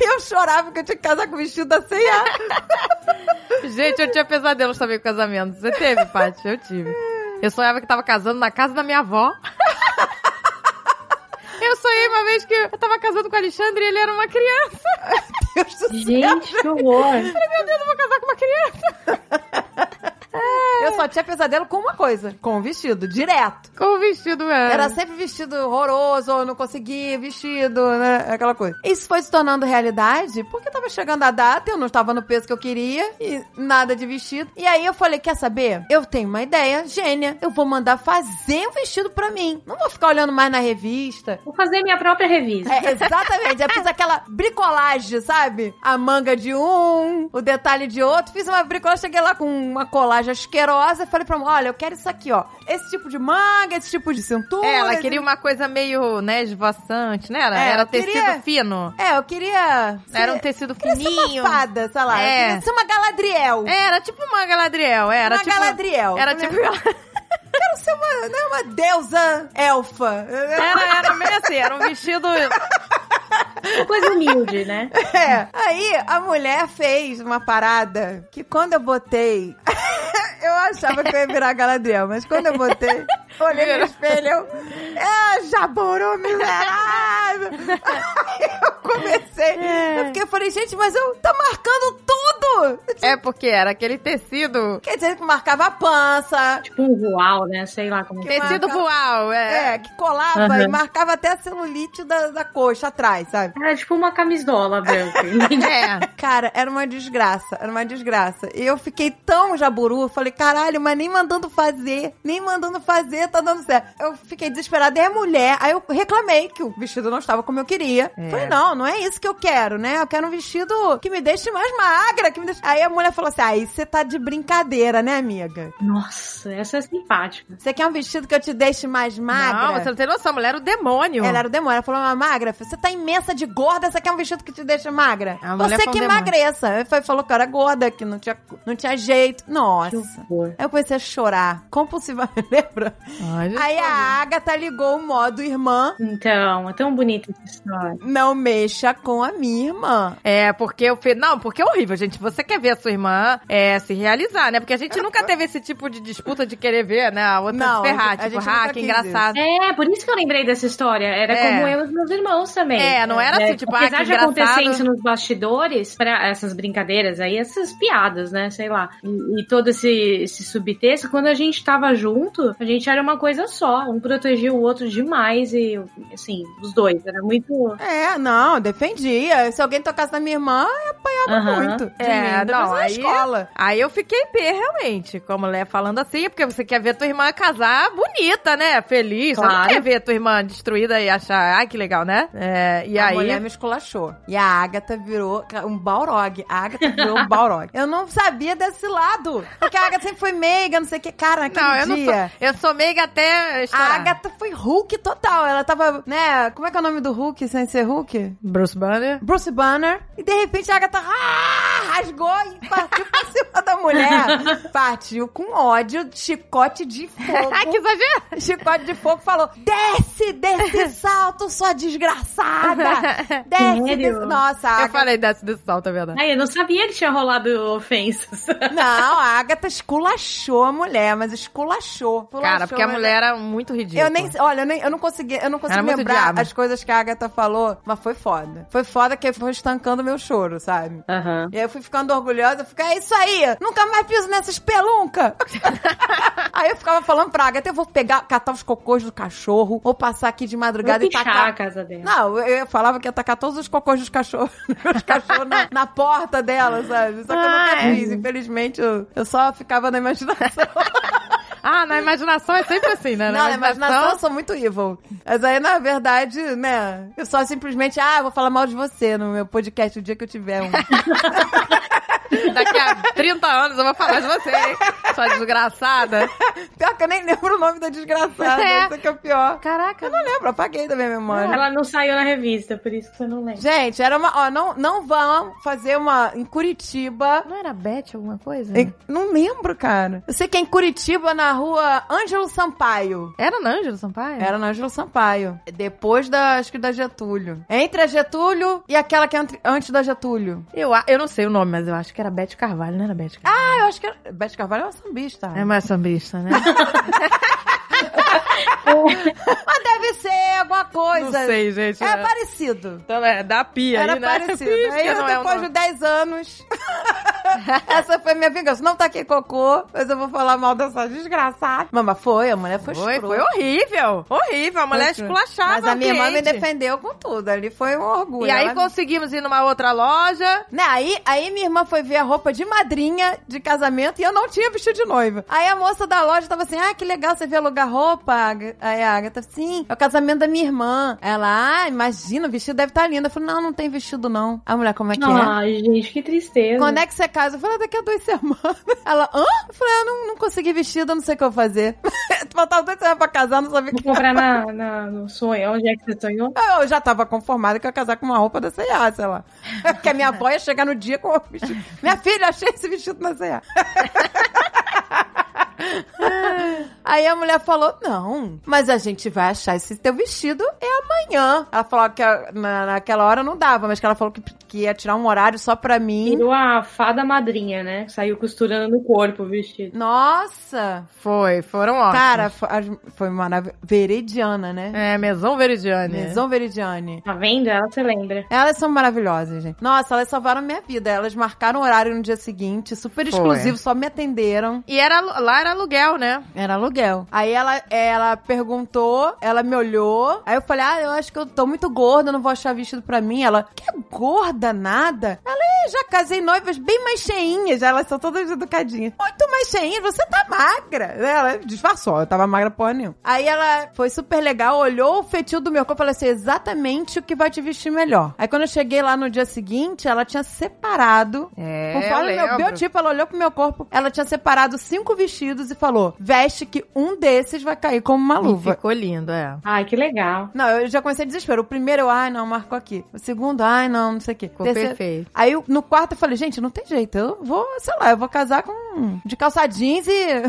E eu chorava porque eu tinha que casar com o vestido da C&A. Gente, eu tinha pesadelos também com casamento. Você teve, Paty? Eu tive. Eu sonhava que tava casando na casa da minha avó. Eu sonhei uma vez que eu tava casando com o Alexandre e ele era uma criança. Deus do céu. Gente, que horror. Meu Deus, eu vou casar com uma criança. Eu só tinha pesadelo com uma coisa, com o vestido, direto. Com o vestido, é. Era sempre vestido horroroso, ou não conseguia vestido, né? Aquela coisa. Isso foi se tornando realidade porque tava chegando a data, eu não estava no peso que eu queria e nada de vestido. E aí eu falei: quer saber? Eu tenho uma ideia gênia. Eu vou mandar fazer um vestido pra mim. Não vou ficar olhando mais na revista. Vou fazer minha própria revista. É, exatamente. Eu fiz aquela bricolagem, sabe? A manga de um, o detalhe de outro. Fiz uma bricolagem, cheguei lá com uma colagem asquerosa e falei pra mim, olha, eu quero isso aqui, ó. Esse tipo de manga, esse tipo de cintura. É, ela queria uma coisa meio, né, esvoaçante, né? Era, É, era tecido queria- fino. É, eu queria... Era um tecido queria ser fininho. uma fada, sei lá. É. Eu queria ser uma Galadriel. É, era tipo uma Galadriel, é, era uma tipo... Galadriel. Era tipo... Quero ser uma, né, uma deusa elfa. Era, era meio assim, era um vestido... Uma coisa humilde, né? É. Aí a mulher fez uma parada que quando eu botei. Eu achava que eu ia virar Galadriel, mas quando eu botei, olhei no espelho, eu. É, jaburu miserável! Aí eu comecei. Eu fiquei, eu falei, gente, mas eu. Tá marcando tudo! É porque era aquele tecido... Quer dizer que marcava a pança. Tipo um voal, né? Sei lá como. Tecido marca- voal, é. É, que colava Aham. e marcava até a celulite da, da coxa atrás, sabe? Era tipo uma camisola branca. É. Cara, era uma desgraça, era uma desgraça. E eu fiquei tão jaburu, eu falei, caralho, mas nem mandando fazer, nem mandando fazer, tá dando certo. Eu fiquei desesperada, e a mulher, aí eu reclamei que o vestido não estava como eu queria. É. Falei, não, não é isso que eu quero, né? Eu quero um vestido que me deixe mais magra, que me deixe... Aí a mulher falou assim, aí você tá de brincadeira, né, amiga? Nossa, essa é simpática. Você quer um vestido que eu te deixe mais magra? Não, você não tem noção, a mulher era o demônio. Ela era o demônio. Ela falou, mas magra, você tá imensa de gorda, você quer um vestido que te deixa magra? Você um que emagreça. Aí foi- falou que eu era gorda, que não tinha, não tinha jeito. Que Nossa. horror. Aí eu comecei a chorar compulsivamente, lembra? Ai, gente, Aí a Agatha ligou o modo irmã, Então, é tão bonita essa história. não mexa com a minha irmã. É, porque eu fiz. Não, porque é horrível, gente. Você quer ver a sua irmã é, se realizar, né? Porque a gente nunca teve esse tipo de disputa de querer ver, né? A outra Não, ferrar, a tipo, ah, que engraçado. É, por isso que eu lembrei dessa história. Era É. como eu e os meus irmãos também. É, não era assim, tipo, ah, apesar que de acontecer isso nos bastidores, para essas brincadeiras aí, essas piadas, né? Sei lá. E, e todo esse, esse subtexto, quando a gente tava junto, a gente era uma coisa só. Um protegia o outro demais e, assim, os dois. Era muito. É, não, defendia. Se alguém tocasse na minha irmã, eu apanhava muito. É, mim, depois não, na aí- escola. Aí eu fiquei pé, realmente, como mulher falando assim, porque você quer ver tua irmã casar bonita, né? Feliz. Você não Claro. quer ver tua irmã destruída e achar, ai, que legal, né? É, e a aí. mulher me esculachou. E a Agatha virou um Balrog. A Agatha virou um Balrog. Eu não sabia desse lado. Porque a Agatha sempre foi meiga, não sei o que. Cara, naquele Não, eu não dia... sou. Eu sou meiga até A estourar. Agatha foi Hulk total. Ela tava, né? Como é que é o nome do Hulk sem ser Hulk? Bruce Banner. Bruce Banner. E de repente a Agatha ah, rasgou e partiu pra cima da mulher. Partiu com ódio, chicote de fogo. Ai, que exagero! Chicote de fogo falou: desce desse salto, sua desgraçada! Desce Sério? desse. Nossa, a Eu Agatha. falei desse desse salto, é verdade. Ai, eu não sabia que tinha rolado ofensas. Não, a Agatha esculachou a mulher, mas esculachou. Cara, porque a mulher era muito ridícula. Eu nem, olha, eu, nem, eu não consegui, eu não consigo Era lembrar as coisas que a Agatha falou, mas foi foda. Foi foda que foi estancando meu choro, sabe? Aham. E aí eu fui ficando orgulhosa, eu fiquei, é isso aí, nunca mais piso nessa espelunca. Aí eu ficava falando pra Agatha, eu vou pegar, catar os cocôs do cachorro, ou passar aqui de madrugada Vou e tacar. a casa dela. Não, eu eu falava que ia tacar todos os cocôs dos cachorros, dos cachorros na, na porta dela, sabe? Só que eu nunca Ai. fiz. Infelizmente, eu, eu só ficava na imaginação. Ah, na imaginação é sempre assim, né? Não, na imaginação eu sou muito evil. Mas aí, na verdade, né, eu só simplesmente, ah, vou falar mal de você no meu podcast o dia que eu tiver um. Daqui a 30 anos eu vou falar de você, hein? Sua desgraçada. Pior que eu nem lembro o nome da desgraçada. É. Isso que é o pior. Caraca. Eu não lembro, apaguei da minha memória. Ela não saiu na revista, por isso que você não lembra. Gente, era uma. Ó, não, não vão fazer uma em Curitiba. Não era Beth alguma coisa? Em- não lembro, cara. Eu sei que é em Curitiba, na rua Ângelo Sampaio. Era na Ângelo Sampaio? Era no Ângelo Sampaio. Depois da, acho que da Getúlio. Entre a Getúlio e aquela que é antes da Getúlio. Eu, eu não sei o nome, mas eu acho que era Beth Carvalho, não era Beth Carvalho? Ah, eu acho que era. Bete Carvalho é uma sambista. É mais sambista, né? Mas deve ser alguma coisa. não sei, gente. É né? parecido. Então é da pia Era aí, né? parecido. Pisca, Aí, é o depois nome. de 10 anos, essa foi minha vingança. Não taquei cocô, mas eu vou falar mal dessa desgraçada. Mama, foi, a mulher foi Foi, escrota. foi horrível. Horrível. A mulher esculachava Mas a minha irmã me defendeu com tudo. Ali foi um orgulho. E aí Ela- conseguimos ir numa outra loja. Né, aí, aí minha irmã foi ver a roupa de madrinha de casamento e eu não tinha vestido de noiva. Aí a moça da loja tava assim, ah, que legal você veio alugar roupa. Aí a Agatha, sim, é o casamento da minha irmã. Ela, ah, imagina, o vestido deve estar lindo. Eu falei, não, não tem vestido não. A mulher, como é que é? Ai, gente, que tristeza. Quando é que você casa? Eu falei, ah, daqui a duas semanas. Ela, hã? Eu falei, ah, não, não consegui vestido, eu não sei o que eu vou fazer. Faltava duas semanas pra casar, não sabia o que Vou comprar na, na- no sonho. Onde é que você sonhou? Eu já tava conformada que eu ia casar com uma roupa da C&A, sei lá. que a minha avó ia chegar no dia com o vestido. Minha filha, achei esse vestido na C&A. Aí a mulher falou, não, mas a gente vai achar esse teu vestido é amanhã. Ela falou que na, naquela hora não dava, mas que ela falou que, que ia tirar um horário só pra mim. Virou a fada madrinha, né? Saiu costurando no corpo o vestido. Nossa! Foi, foram ótimos. Cara, foi, foi maravilhoso. Veridiana, né? É, Maison Veridiane. Maison Veridiane. Tá vendo? Ela se lembra. Elas são maravilhosas, gente. Nossa, elas salvaram minha vida. Elas marcaram o horário no dia seguinte, super Foi. exclusivo, só me atenderam. E era, lá era aluguel, né? Era aluguel. Aí ela, ela perguntou, ela me olhou. Aí eu falei, ah, eu acho que eu tô muito gorda, não vou achar vestido pra mim. Ela, que gorda nada? Ela, "É, já casei noivas bem mais cheinhas. Elas são todas educadinhas. Muito mais cheinhas, você tá magra. Ela disfarçou, eu tava magra porra nenhuma. Aí ela foi super legal, olhou o fetil do meu corpo e falou assim, exatamente o que vai te vestir melhor. Aí quando eu cheguei lá no dia seguinte, ela tinha separado É, Conforme eu meu biotipo, ela olhou pro meu corpo, ela tinha separado cinco vestidos e falou: veste que um desses vai cair como uma E luva. ficou lindo, é. Ai, que legal. Não, eu já comecei a desespero. O primeiro, eu, ai, não, marcou aqui. O segundo, ai, não, não sei o quê. Ficou perfeito. Aí eu- no quarto eu falei, gente, não tem jeito. Eu vou, sei lá, eu vou casar com. de calça jeans e.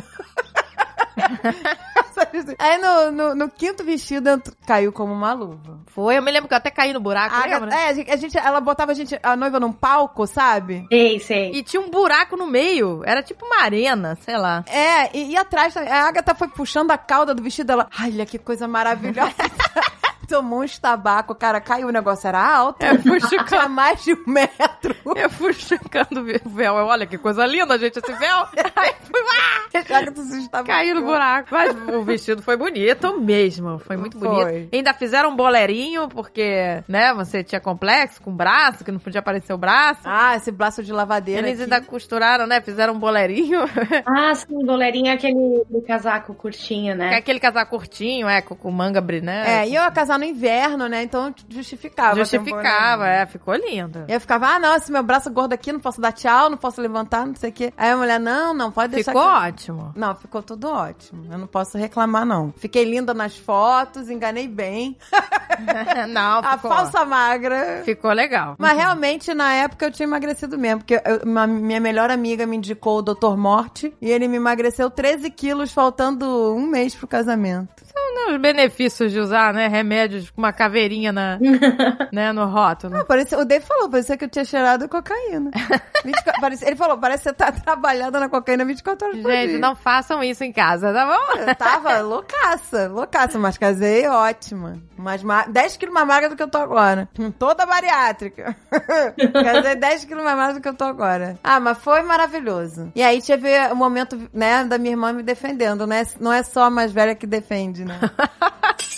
Aí no, no, no quinto vestido caiu como uma luva. Foi, eu me lembro que eu até caí no buraco, A, lembra? é, a gente, a gente- ela botava a gente, a noiva num palco, sabe? Sei, sei. E tinha um buraco no meio. Era tipo uma arena, sei lá. É, e, e atrás, também. a Agatha foi puxando a cauda do vestido dela. Ai, olha que coisa maravilhosa. Tomou uns tabaco, cara, caiu o negócio, era alto. Eu fui chocando. Tinha mais de um metro. Eu fui o véu. Eu, Olha que coisa linda, gente, esse véu. Aí fui lá. A Agatha se estava Caí no buraco. Mas o vestido foi bonito mesmo. Foi muito Foi. bonito. Ainda fizeram um boleirinho, porque, né, você tinha complexo com o braço, que não podia aparecer o braço. Ah, esse braço de lavadeira Eles aqui. ainda costuraram, né? Fizeram um boleirinho. Ah, sim, boleirinho é aquele, casaco curtinho, Que né? é aquele casaco curtinho, é, com, com manga brilhante. É, e eu ia casar no inverno, né? Então justificava. Justificava, é, ficou lindo. E eu ficava, ah, não, esse meu braço gordo aqui, não posso dar tchau, não posso levantar, não sei o quê. Aí a mulher, não, não, pode deixar. Ficou que- ótimo. Não, ficou tudo ótimo. Eu não posso reclamar, não. Fiquei linda nas fotos, enganei bem. não, A ficou, falsa magra. ficou legal. Mas realmente, na época, eu tinha emagrecido mesmo. Porque eu- uma- minha melhor amiga me indicou o Dr. Morte. E ele me emagreceu 13 quilos, faltando um mês pro casamento. Os benefícios de usar, né, remédios com uma caveirinha na, né, no rótulo. Ah, parece, o Dave falou, parecia que eu tinha cheirado cocaína. 24 parece- ele falou, parece que você tá trabalhando na cocaína 24 horas por Gente, dia. não façam isso em casa, tá bom? Eu tava loucaça, loucaça, mas casei ótima. Mais ma 10 quilos mais magra do que eu tô agora. Toda bariátrica. casei 10 quilos mais magra do que eu tô agora. Ah, mas foi maravilhoso. E aí teve o momento, né, da minha irmã me defendendo, né? Não é só a mais velha que defende, né? now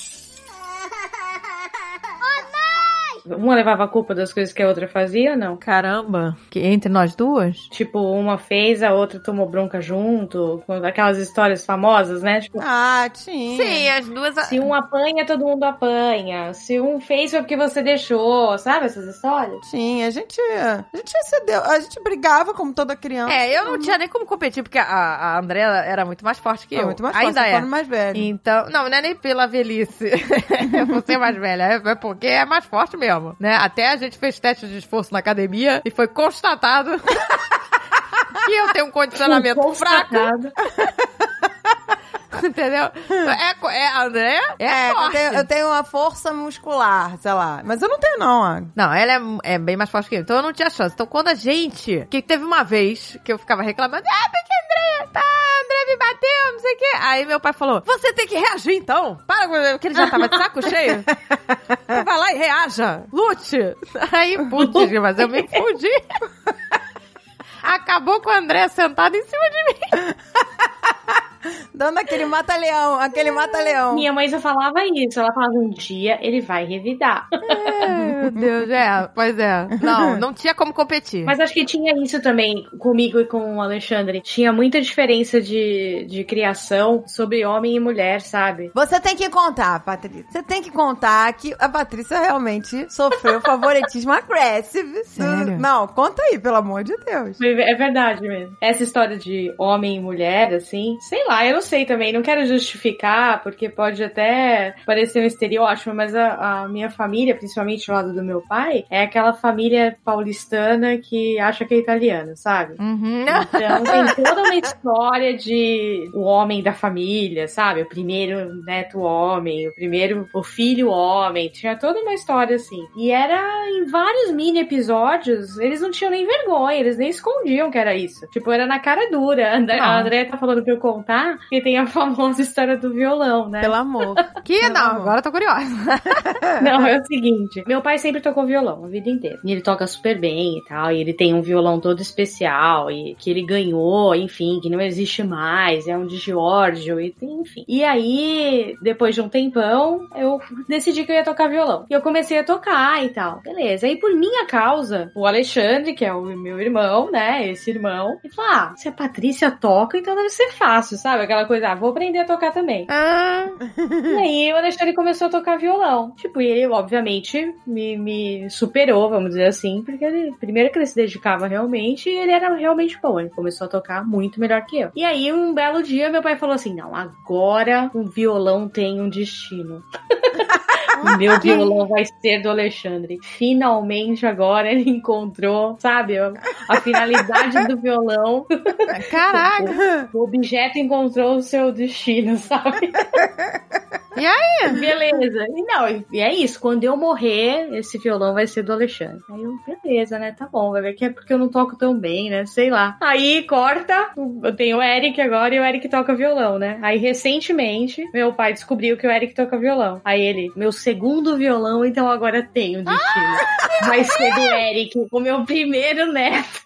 Uma levava a culpa das coisas que a outra fazia, não? Caramba. Que entre nós duas? Tipo, uma fez, a outra tomou bronca junto, com aquelas histórias famosas, né? Tipo, Ah, tinha. Sim, as duas. se um apanha, todo mundo apanha. Se um fez, foi porque você deixou. Sabe essas histórias? Tinha. A gente, a gente excedeu, a gente brigava como toda criança. É, eu não tinha nem como competir, porque a, a Andrea era muito mais forte que eu. muito mais forte, Ainda é. mais velho. Então, não, não é nem pela velhice. Você é mais velha, é é porque é mais forte mesmo, né? Até a gente fez teste de esforço na academia e foi constatado que eu tenho um condicionamento fraco. entendeu? É, é a Andrea é, É, eu tenho, eu tenho uma força muscular, sei lá. Mas eu não tenho, não, ó. Não, ela é, é bem mais forte que eu. Então eu não tinha chance. Então quando a gente. Que teve uma vez que eu ficava reclamando. Ah, porque a Andrea. Tá, a Andrea me bateu, não sei o quê. Aí meu pai falou: Você tem que reagir então. Para, com- porque ele já tava de saco cheio. Vai lá e reaja. Lute. Aí, putz, mas eu me fudi. Acabou com a Andrea sentada em cima de mim. Dando aquele mata-leão, aquele mata-leão. Minha mãe só falava isso. Ela falava, um dia ele vai revidar. Ai, meu Deus, é. Pois é. Não, não tinha como competir. Mas acho que tinha isso também comigo e com o Alexandre. Tinha muita diferença de, de criação sobre homem e mulher, sabe? Você tem que contar, Patrícia. Você tem que contar que a Patrícia realmente sofreu favoritismo agressivo. Sério? Não, conta aí, pelo amor de Deus. É verdade mesmo. Essa história de homem e mulher, assim, sei lá, eu não sei também, não quero justificar, porque pode até parecer um estereótipo, mas a, a minha família, principalmente o lado do meu pai, é aquela família paulistana que acha que é italiana, sabe? Uhum. Então tem toda uma história de o homem da família, sabe? O primeiro neto homem, o primeiro, o filho homem. Tinha toda uma história assim. E era em vários mini episódios, eles não tinham nem vergonha, eles nem escondiam que era isso. Tipo, era na cara dura. A André, a André tá falando pra eu contar que tem a famosa história do violão, né? Pelo amor. Que Pelo não, amor. agora eu tô curiosa. Não, é o seguinte. Meu pai sempre tocou violão a vida inteira. E ele toca super bem e tal. E ele tem um violão todo especial. E que ele ganhou, enfim, que não existe mais. É um de Giorgio, e enfim. E aí, depois de um tempão, eu decidi que eu ia tocar violão. E eu comecei a tocar e tal. Beleza. Aí, por minha causa, o Alexandre, que é o meu irmão, né? Esse irmão, ele falou: Ah, se a Patrícia toca, então deve ser fácil, sabe? Aquela coisa, ah, vou aprender a tocar também. Ah, E aí o Alexandre começou a tocar violão. Tipo, e ele, obviamente, me, me superou, vamos dizer assim, porque ele, primeiro que ele se dedicava realmente, ele era realmente bom. Ele começou a tocar muito melhor que eu. E aí, um belo dia, meu pai falou assim: não, agora o violão tem um destino. O meu violão vai ser do Alexandre. Finalmente agora ele encontrou, sabe, a, finalidade do violão. caraca. O objeto encontrou o seu destino, sabe? E aí? Beleza. E não, e é isso. Quando eu morrer, esse violão vai ser do Alexandre. Aí eu, beleza, né? Tá bom. Vai ver que é porque eu não toco tão bem, né? Sei lá. Aí corta. Eu tenho o Eric agora e o Eric toca violão, né? Aí recentemente, meu pai descobriu que o Eric toca violão. Aí ele, meu segundo violão, então agora tenho destino. vai ser do Eric, o meu primeiro neto.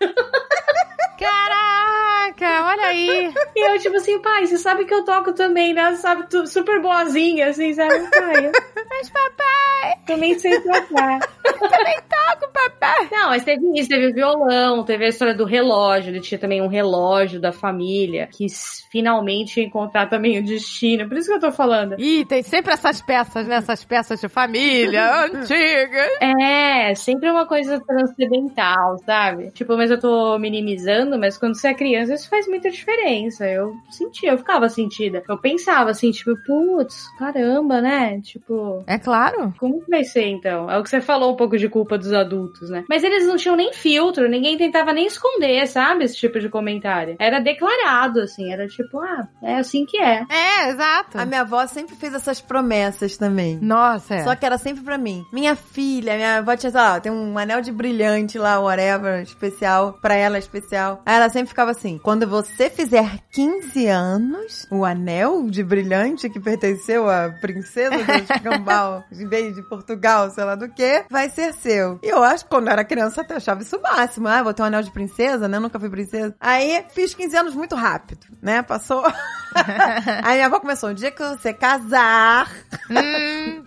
Caraca, olha aí. E eu, tipo assim, pai, você sabe que eu toco também, né? Sabe, super boazinha, assim, sabe? Pai, eu Mas papai, também sei tocar. toca, papai. Não, mas teve isso, teve o violão, teve a história do relógio, ele tinha também um relógio da família, que finalmente ia encontrar também o destino. Por isso que eu tô falando. Ih, tem sempre essas peças, né? Essas peças de família antigas. É, sempre uma coisa transcendental, sabe? Tipo, mas eu tô minimizando, mas quando você é criança, isso faz muita diferença. Eu sentia, eu ficava sentida. Eu pensava assim, tipo, putz, caramba, né? Tipo, É claro. como que vai ser então? É o que você falou um pouco de culpa dos adultos, né? Mas eles não tinham nem filtro, ninguém tentava nem esconder, sabe? Esse tipo de comentário. Era declarado, assim, era tipo, ah, é assim que é. É, exato. A minha avó sempre fez essas promessas também. Nossa, é. Só que era sempre pra mim. Minha filha, minha avó tinha, sei lá, tem um anel de brilhante lá, whatever, especial, pra ela especial. Aí ela sempre ficava assim: quando você fizer 15 anos, o anel de brilhante que pertenceu princesa do Escambau, de vez de Portugal, sei lá do que, vai ser seu. E eu acho que quando eu era criança até achava isso o máximo. Ah, vou ter um anel de princesa, né? Eu nunca fui princesa. Aí fiz 15 anos muito rápido, né? Passou. Aí minha avó começou: um dia que você casar,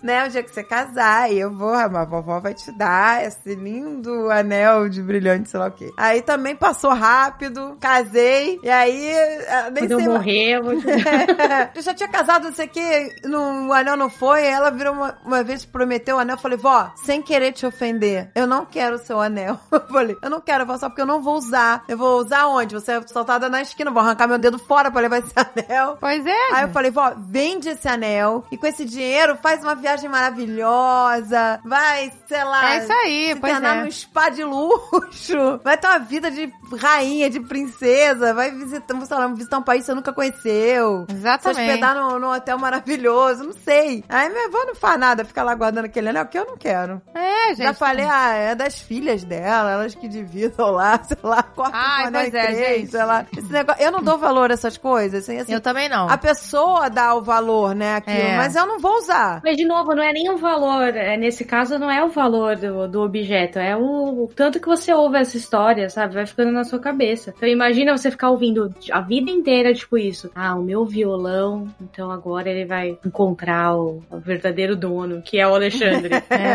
né? O dia que você casar, aí eu vou, a vovó vai te dar esse lindo anel de brilhante, sei lá o quê. Aí também passou rápido, casei, e aí. eh, Nem Quando eu sei mais- morrer, eu vou te eu já tinha casado, não sei o que, no, o anel não foi, ela virou uma, uma vez, prometeu o anel, eu falei, vó, sem querer te ofender, eu não quero o seu anel. Eu falei, eu não quero, vó, só porque eu não vou usar. Eu vou usar onde? Você é soltada na esquina, vou arrancar meu dedo fora pra levar esse anel. Pois é. Aí eu falei, vó, vende esse anel e com esse dinheiro faz uma viagem maravilhosa, vai, sei lá. É isso aí, se pois internar é. num spa de luxo, vai ter uma vida de rainha, de princesa, vai visitar, sei lá, visitar um país que você nunca conheceu. Se Exatamente. hospedar num, num hotel maravilhoso, não sei. Aí minha avó não faz nada, fica lá guardando aquele anel, que eu não quero. É, gente. Já falei, ah, é das filhas dela, elas que dividam lá, sei lá, corta Ai, o anel pois em é, três, gente. sei lá. Esse negócio, eu não dou valor a essas coisas, assim, assim, Eu também não. a pessoa dá o valor, né, aquilo, É. mas eu não vou usar. Mas, de novo, não é nem o valor. é, Nesse caso, não é o valor do, do objeto. É o, o tanto que você ouve essa história, sabe? Vai ficando na sua cabeça. Então, imagina você ficar ouvindo a vida inteira, tipo isso. Ah, o meu violão, então agora ele vai encontrar o, o verdadeiro dono, que é o Alexandre. É.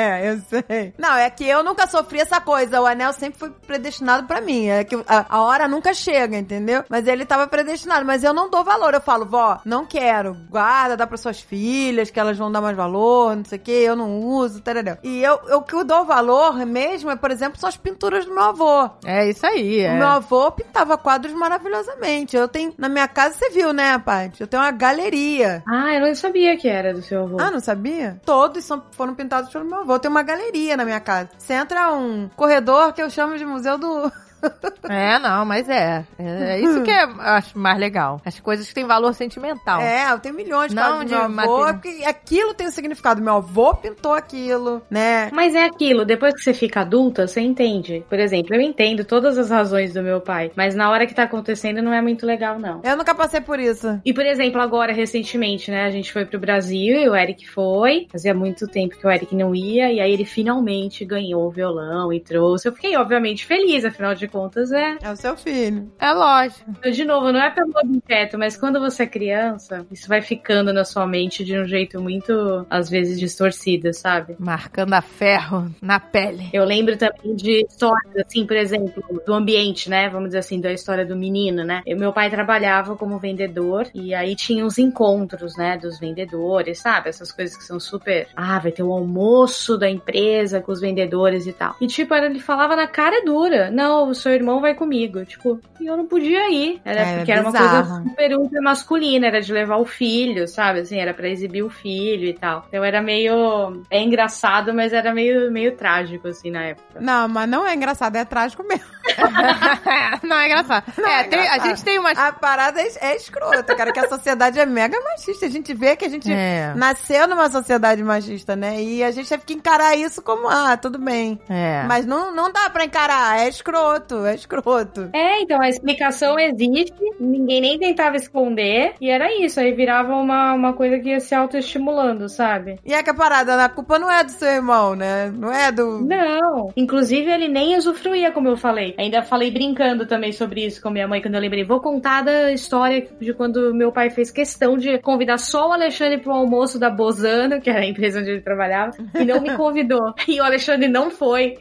É, é, eu sei. Não, é que eu nunca sofri essa coisa. O anel sempre foi predestinado pra mim. É que a, a hora nunca chega, entendeu? Mas ele tava predestinado. Mas eu não dou valor. Eu falo, vó, não quero. Guarda, dá pras suas filhas, que elas vão dar mais valor, não sei o que. Eu não uso, tarará. E eu, eu, o que eu dou valor mesmo é, por exemplo, são as pinturas do meu avô. É isso aí. O É. meu avô pintava quadros maravilhosamente. Eu tenho, na minha casa, você viu, né, Paty? Eu tenho uma galeria. ah, eu não sabia que era do seu avô. Ah, não sabia? Todos são, foram pintados pelo meu avô. Tem uma galeria na minha casa. Você entra um corredor que eu chamo de museu do. É, não, mas é. É isso que é, eu acho mais legal. As coisas que têm valor sentimental. É, eu tenho milhões de Não de meu avô. Porque aquilo tem um significado. Meu avô pintou aquilo, né? Mas é aquilo, depois que você fica adulta, você entende. Por exemplo, eu entendo todas as razões do meu pai, mas na hora que tá acontecendo não é muito legal, não. Eu nunca passei por isso. E, por exemplo, agora, recentemente, né, a gente foi pro Brasil e o Eric foi. Fazia muito tempo que o Eric não ia, e aí ele finalmente ganhou o violão e trouxe. Eu fiquei, obviamente, feliz, afinal de contas, é. É o seu filho. É lógico. De novo, não é pelo objeto, mas quando você é criança, isso vai ficando na sua mente de um jeito muito, às vezes, distorcido, sabe? Marcando a ferro na pele. Eu lembro também de histórias, assim, por exemplo, do ambiente, né? Vamos dizer assim, da história do menino, né? E meu pai trabalhava como vendedor e aí tinha os encontros, né? Dos vendedores, sabe? Essas coisas que são super. Ah, vai ter o almoço da empresa com os vendedores e tal. E tipo, ele falava na cara dura: Não, o seu irmão vai comigo. Tipo, e eu não podia ir. Era É, porque era uma bizarro. coisa super ultra masculina, era de levar o filho, sabe? Assim, era pra exibir o filho e tal. Então era meio. É engraçado, mas era meio, meio trágico, assim, na época. Não, mas não é engraçado, é trágico mesmo. não, é engraçado. é, é tem- a engraçado. gente tem umas. A parada é, é escrota, cara, que a sociedade é mega machista. A gente vê que a gente É. nasceu numa sociedade machista, né? E a gente teve que encarar isso como, ah, tudo bem. É. Mas não, não dá pra encarar, é escroto, é escroto. É, então a explicação existe, ninguém nem tentava esconder, e era isso, aí virava uma, uma coisa que ia se autoestimulando, sabe? E é que a parada, a culpa não é do seu irmão, né? Não é do. Não. Inclusive, ele nem usufruía, como eu falei. Ainda falei brincando também sobre isso com minha mãe quando eu lembrei. Vou contar da história de quando meu pai fez questão de convidar só o Alexandre pro almoço da Bozano, que era a empresa onde ele trabalhava, e não me convidou. E o Alexandre não foi.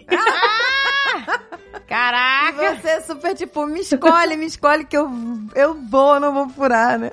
Caraca! Você é super tipo, me escolhe, me escolhe que eu, eu vou, não vou furar, né?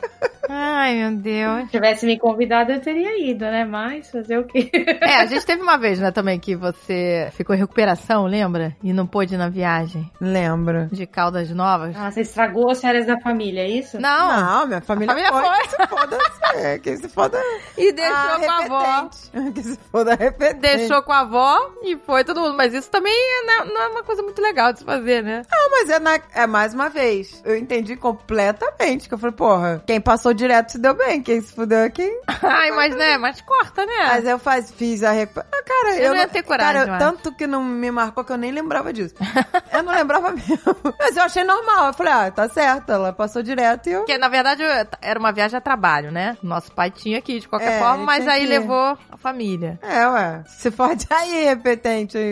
Ai, meu Deus. Se tivesse me convidado, eu teria ido, né? Mas fazer o quê? É, a gente teve uma vez, né, também, que você ficou em recuperação, lembra? E não pôde ir na viagem Lembro. de Caldas Novas. Ah, você estragou as férias da família, é isso? Não, Não, minha família, A família foi. foi. Que se foda, é, que se foda. e deixou Ah, com a avó. Que se foda repetente. Deixou com a avó e foi todo mundo. Mas isso também não é, não é uma coisa muito legal de se fazer, né? Não, mas é, na- é mais uma vez. Eu entendi completamente. Que eu falei, porra, quem passou direto se deu bem. Quem se fudeu é quem. Ai, mas né, mas corta, né? Mas eu faz, fiz a recuperação. Ah, cara, Eu eu, não ia ter coragem, Cara, eu tanto que não me marcou que eu nem lembrava disso. eu não lembrava mesmo. Mas eu achei normal. Eu falei, ah, tá certo. Ela passou direto e eu. Porque, na verdade, era uma viagem a trabalho, né? Nosso pai tinha ir de qualquer É, forma, mas aí que levou a família. É, ué. Se pode aí, repetente.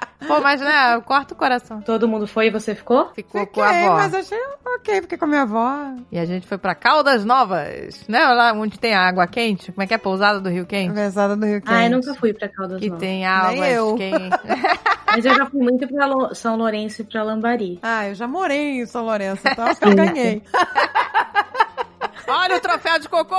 Pô, mas né, corta o coração. Todo mundo foi e você ficou? Ficou Fiquei, com a avó. mas achei ok, fiquei com a minha avó. E a gente foi pra Caldas Novas, né? Lá onde tem a água quente. Como é que é? Pousada do Rio Quente? Conversada do Rio Quente. Ah, eu nunca fui pra Caldas Que Novas. tem águas eu. quentes. Mas eu já fui muito pra Lo- São Lourenço e pra Lambari. Ah, eu já morei em São Lourenço, então acho que eu ganhei. Olha o troféu de cocô!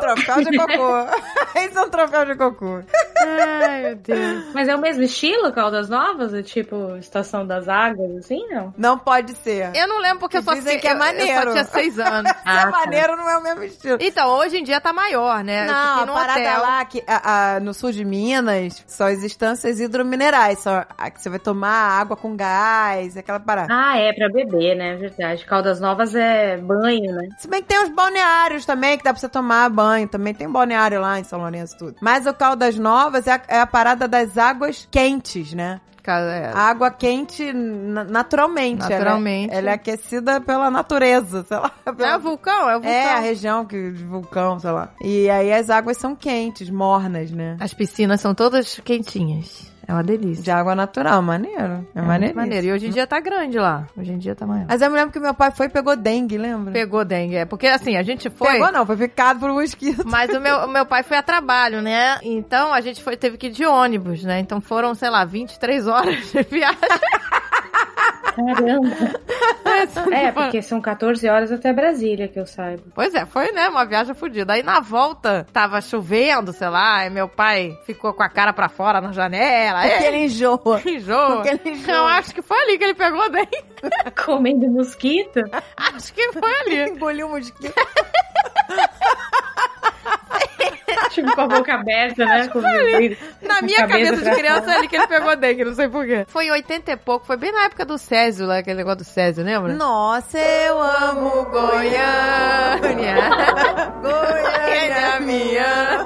troféu de cocô. Esse é um troféu de cocô. Ai, meu Deus. Mas é o mesmo estilo, Caldas Novas? É tipo Estação das Águas, assim, não? Não pode ser. Eu não lembro porque eu só, Dizem sei- que é eu- eu só maneiro. tinha seis anos. Se é Ah, tá. maneiro, não é o mesmo estilo. Então, hoje em dia tá maior, né? eu Não, a parada hotel. lá que, a- a- no sul de Minas são as instâncias hidrominerais. Só, a que você vai tomar água com gás, aquela parada. Ah, é pra beber, né? Verdade. Caldas Novas é banho, né? Se bem que tem os balneários também, que dá pra você tomar banho. Também tem balneário lá em São Lourenço tudo. Mas o Caldas Novas é a, é a parada das águas quentes, né? É. Água quente na- naturalmente. ela é- Naturalmente. Ela é, aquecida pela vulcão, sei lá. É o vulcão, é o vulcão. É, a região que, de vulcão, sei lá. E aí as águas são quentes, mornas, né? As piscinas são todas quentinhas. É uma delícia. De água natural, maneiro. É, É maneiro. E hoje em dia tá grande lá. Hoje em dia tá maior. Mas eu me lembro que meu pai foi e pegou dengue, lembra? Pegou dengue. É porque assim, a gente foi. Pegou não, foi picado por um mosquito. Mas o meu, o meu pai foi a trabalho, né? Então a gente foi, teve que ir de ônibus, né? Então foram, sei lá, 23 horas de viagem. Caramba. É, porque são 14 horas até Brasília, que eu saiba. Pois é, foi, né? Uma viagem fodida. Aí na volta, tava chovendo, sei lá, e meu pai ficou com a cara pra fora na janela. Porque É, ele enjoa. enjoa. Porque ele enjoa. Eu acho que foi ali que ele pegou dengue. Comendo mosquito? Acho que foi ali. Engoliu o mosquito. Tipo, com a boca aberta, né? Na a minha cabeça, pra de criança é ali que ele pegou dengue, não sei porquê. Foi em 80 e pouco, foi bem na época do Césio, lá, aquele negócio do Césio, lembra? Nossa, eu amo Goiânia. Goiânia minha.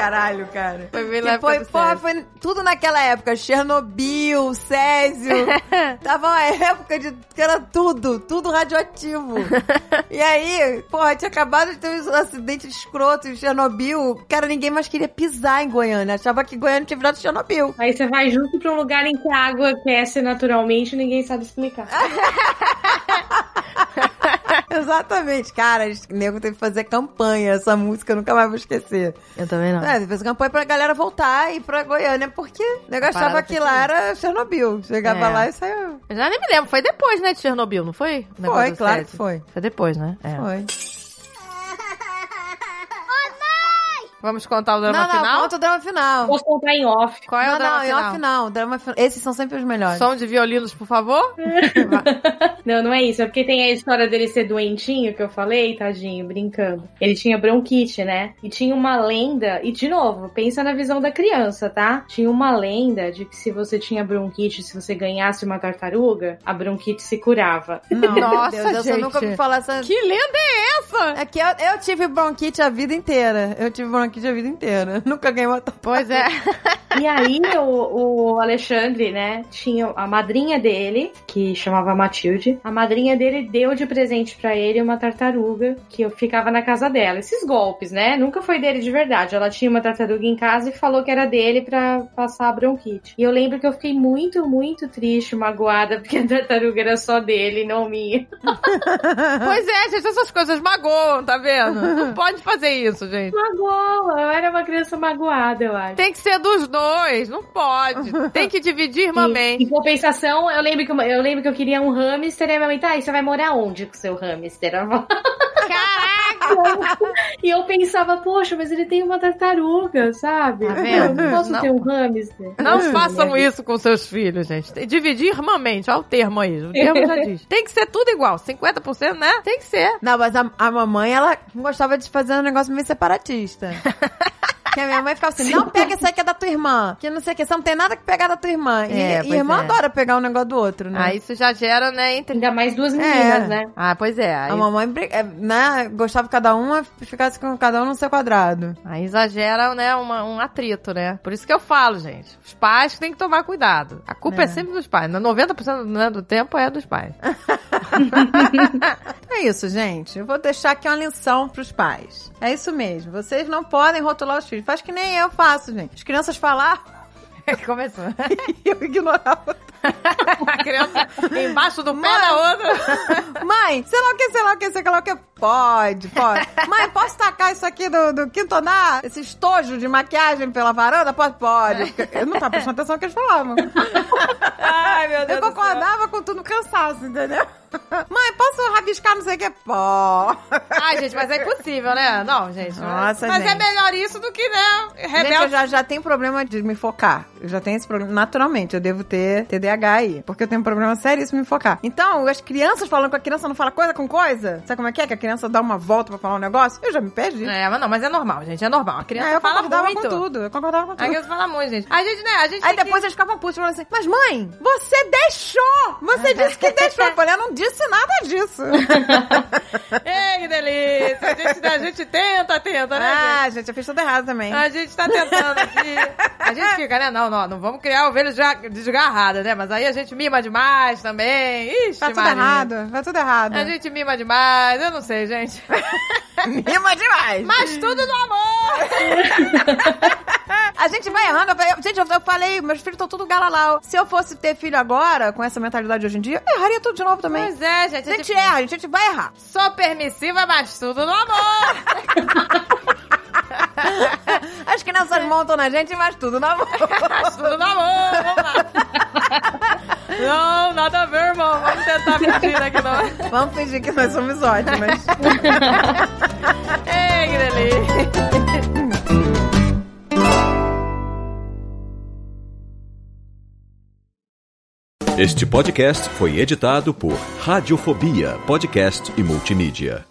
Caralho, cara. Foi bem na foi, porra, foi tudo naquela época. Chernobyl, Césio. Tava uma época de que era tudo, tudo radioativo. e aí, porra, tinha acabado de ter um acidente escroto em Chernobyl. Cara, ninguém mais queria pisar em Goiânia. Achava que Goiânia tinha virado Chernobyl. Aí você vai junto pra um lugar em que a água aquece naturalmente e ninguém sabe explicar. Exatamente. Cara, o nego teve que fazer campanha. Essa música eu nunca mais vou esquecer. Eu também não. É, fez campanha pra galera voltar e ir pra Goiânia, porque o nego achava que lá era Chernobyl. Chegava É. lá e saiu. Eu já nem me lembro, foi depois, né, de Chernobyl, não foi? Foi, claro que foi. Foi depois, né? É. Foi. Vamos contar o drama não, não, final? conta o drama final. Posso contar em off. Qual é não, o drama não, em final? off não. Drama final. Esses são sempre os melhores. Som de violinos, por favor? Não, não é isso. É porque tem a história dele ser doentinho, que eu falei, tadinho, brincando. Ele tinha bronquite, né? E tinha uma lenda, e de novo, pensa na visão da criança, tá? Tinha uma lenda de que se você tinha bronquite, se você ganhasse uma tartaruga, a bronquite se curava. Não, Nossa, meu Deus, eu gente. nunca ouvi falar essa... que lenda é essa? É que eu, eu tive bronquite a vida inteira. Eu tive bronquite a vida inteira. Nunca ganhei uma tartaruga. Pois é. E aí o, o Alexandre, né, tinha a madrinha dele, que chamava Matilde. A madrinha dele deu de presente pra ele uma tartaruga que eu ficava na casa dela. Esses golpes, né? Nunca foi dele de verdade. Ela tinha uma tartaruga em casa e falou que era dele pra passar a bronquite. E eu lembro que eu fiquei muito, muito triste, magoada, porque a tartaruga era só dele, não minha. Pois é, gente, essas coisas magoam, tá vendo? Não pode fazer isso, gente. Magoa, Não, eu era uma criança magoada, eu acho. Tem que ser dos dois, não pode. Tem que dividir irmãmente. em compensação, eu lembro, que, eu- eu lembro que eu queria um hamster e a minha mãe, tá, e você vai morar onde com o seu hamster? Caraca! E eu pensava, poxa, mas ele tem uma tartaruga, sabe? Tá vendo? Eu não posso Não. ter um hamster. Não façam isso com seus filhos, gente. Tem- Dividir irmãmente, olha o termo aí. O termo já diz. Tem que ser tudo igual. 50%, né? Tem que ser. Não, mas a, a mamãe, ela gostava de fazer um negócio meio separatista. Que a minha mãe ficava assim, não pega isso aí que é da tua irmã. Que não sei o que, você não tem nada que pegar da tua irmã. E, É, e irmã é. adora pegar um negócio do outro, né? Aí isso já gera, né, entre... Ainda mais duas meninas, É. né? Ah, pois é. Aí, A mamãe é, né, gostava que cada uma ficasse com cada um no seu quadrado. aí exagera, né, uma- um atrito, né? Por isso que eu falo, gente. Os pais têm que tomar cuidado. A culpa é, É. sempre dos pais. 90% né, do tempo é dos pais. É isso, gente. Eu vou deixar aqui uma lição pros pais. É isso mesmo. Vocês não podem rotular os filhos. Faz que nem eu faço, gente. As crianças falaram Começou. e eu ignorava. A criança embaixo do pé da outra. Mãe, sei lá o que, sei lá o que, sei lá o que. Pode, pode. Mãe, posso tacar isso aqui do, do quinto andar? Esse estojo de maquiagem pela varanda? Pode, pode. Eu não tava prestando atenção no que eles falavam. Ai, meu Deus Eu concordava com tudo no cansaço, entendeu? Mãe, posso rabiscar não sei o que? Pode. Ai, gente, mas é impossível, né? Não, gente. Nossa, mas é gente. melhor isso do que, né? Gente, eu Rebelde. já, já tenho problema de me focar. Eu já tenho esse problema. Naturalmente, eu devo ter TDAH aí. Porque eu tenho um problema seríssimo em me focar. Então, as crianças falando com a criança não fala coisa com coisa. Sabe como é que é? Que a criança dá uma volta pra falar um negócio? Eu já me perdi. É, mas não, mas é normal, gente. É normal. A criança É, eu fala muito. com tudo. Eu concordava com A tudo. criança fala muito, gente. A gente, né? A gente Aí depois eles ficavam putos, falando assim, mas mãe, você deixou! Você disse que deixou. Eu falei, eu não disse nada disso. que... Ei, que delícia. A gente, a gente tenta, tenta, né, gente? ah, gente, eu fiz tudo errado também. A gente tá tentando aqui. A gente fica, né? Não, não, não vamos criar ovelhas já desgarradas, né? Mas aí a gente mima demais também. Ixi, Tá tudo Maria. errado, tá tudo errado. A gente mima demais. Eu não sei, gente. mima demais. Mas tudo no amor. A gente vai errando. Eu gente, eu, eu falei, meus filhos estão tudo galalau. Se eu fosse ter filho agora, com essa mentalidade de hoje em dia, eu erraria tudo de novo também. Pois é, gente. a gente erra, a gente vai errar. Sou permissiva, mas tudo no amor. As crianças montam na gente, mas tudo na mão. mas tudo no amor. Vamos lá. Não, nada a ver, irmão. Vamos tentar fingir aqui, não. Vamos fingir que nós somos ótimas. Ei, que delícia. Este podcast foi editado por Radiofobia, podcast e multimídia.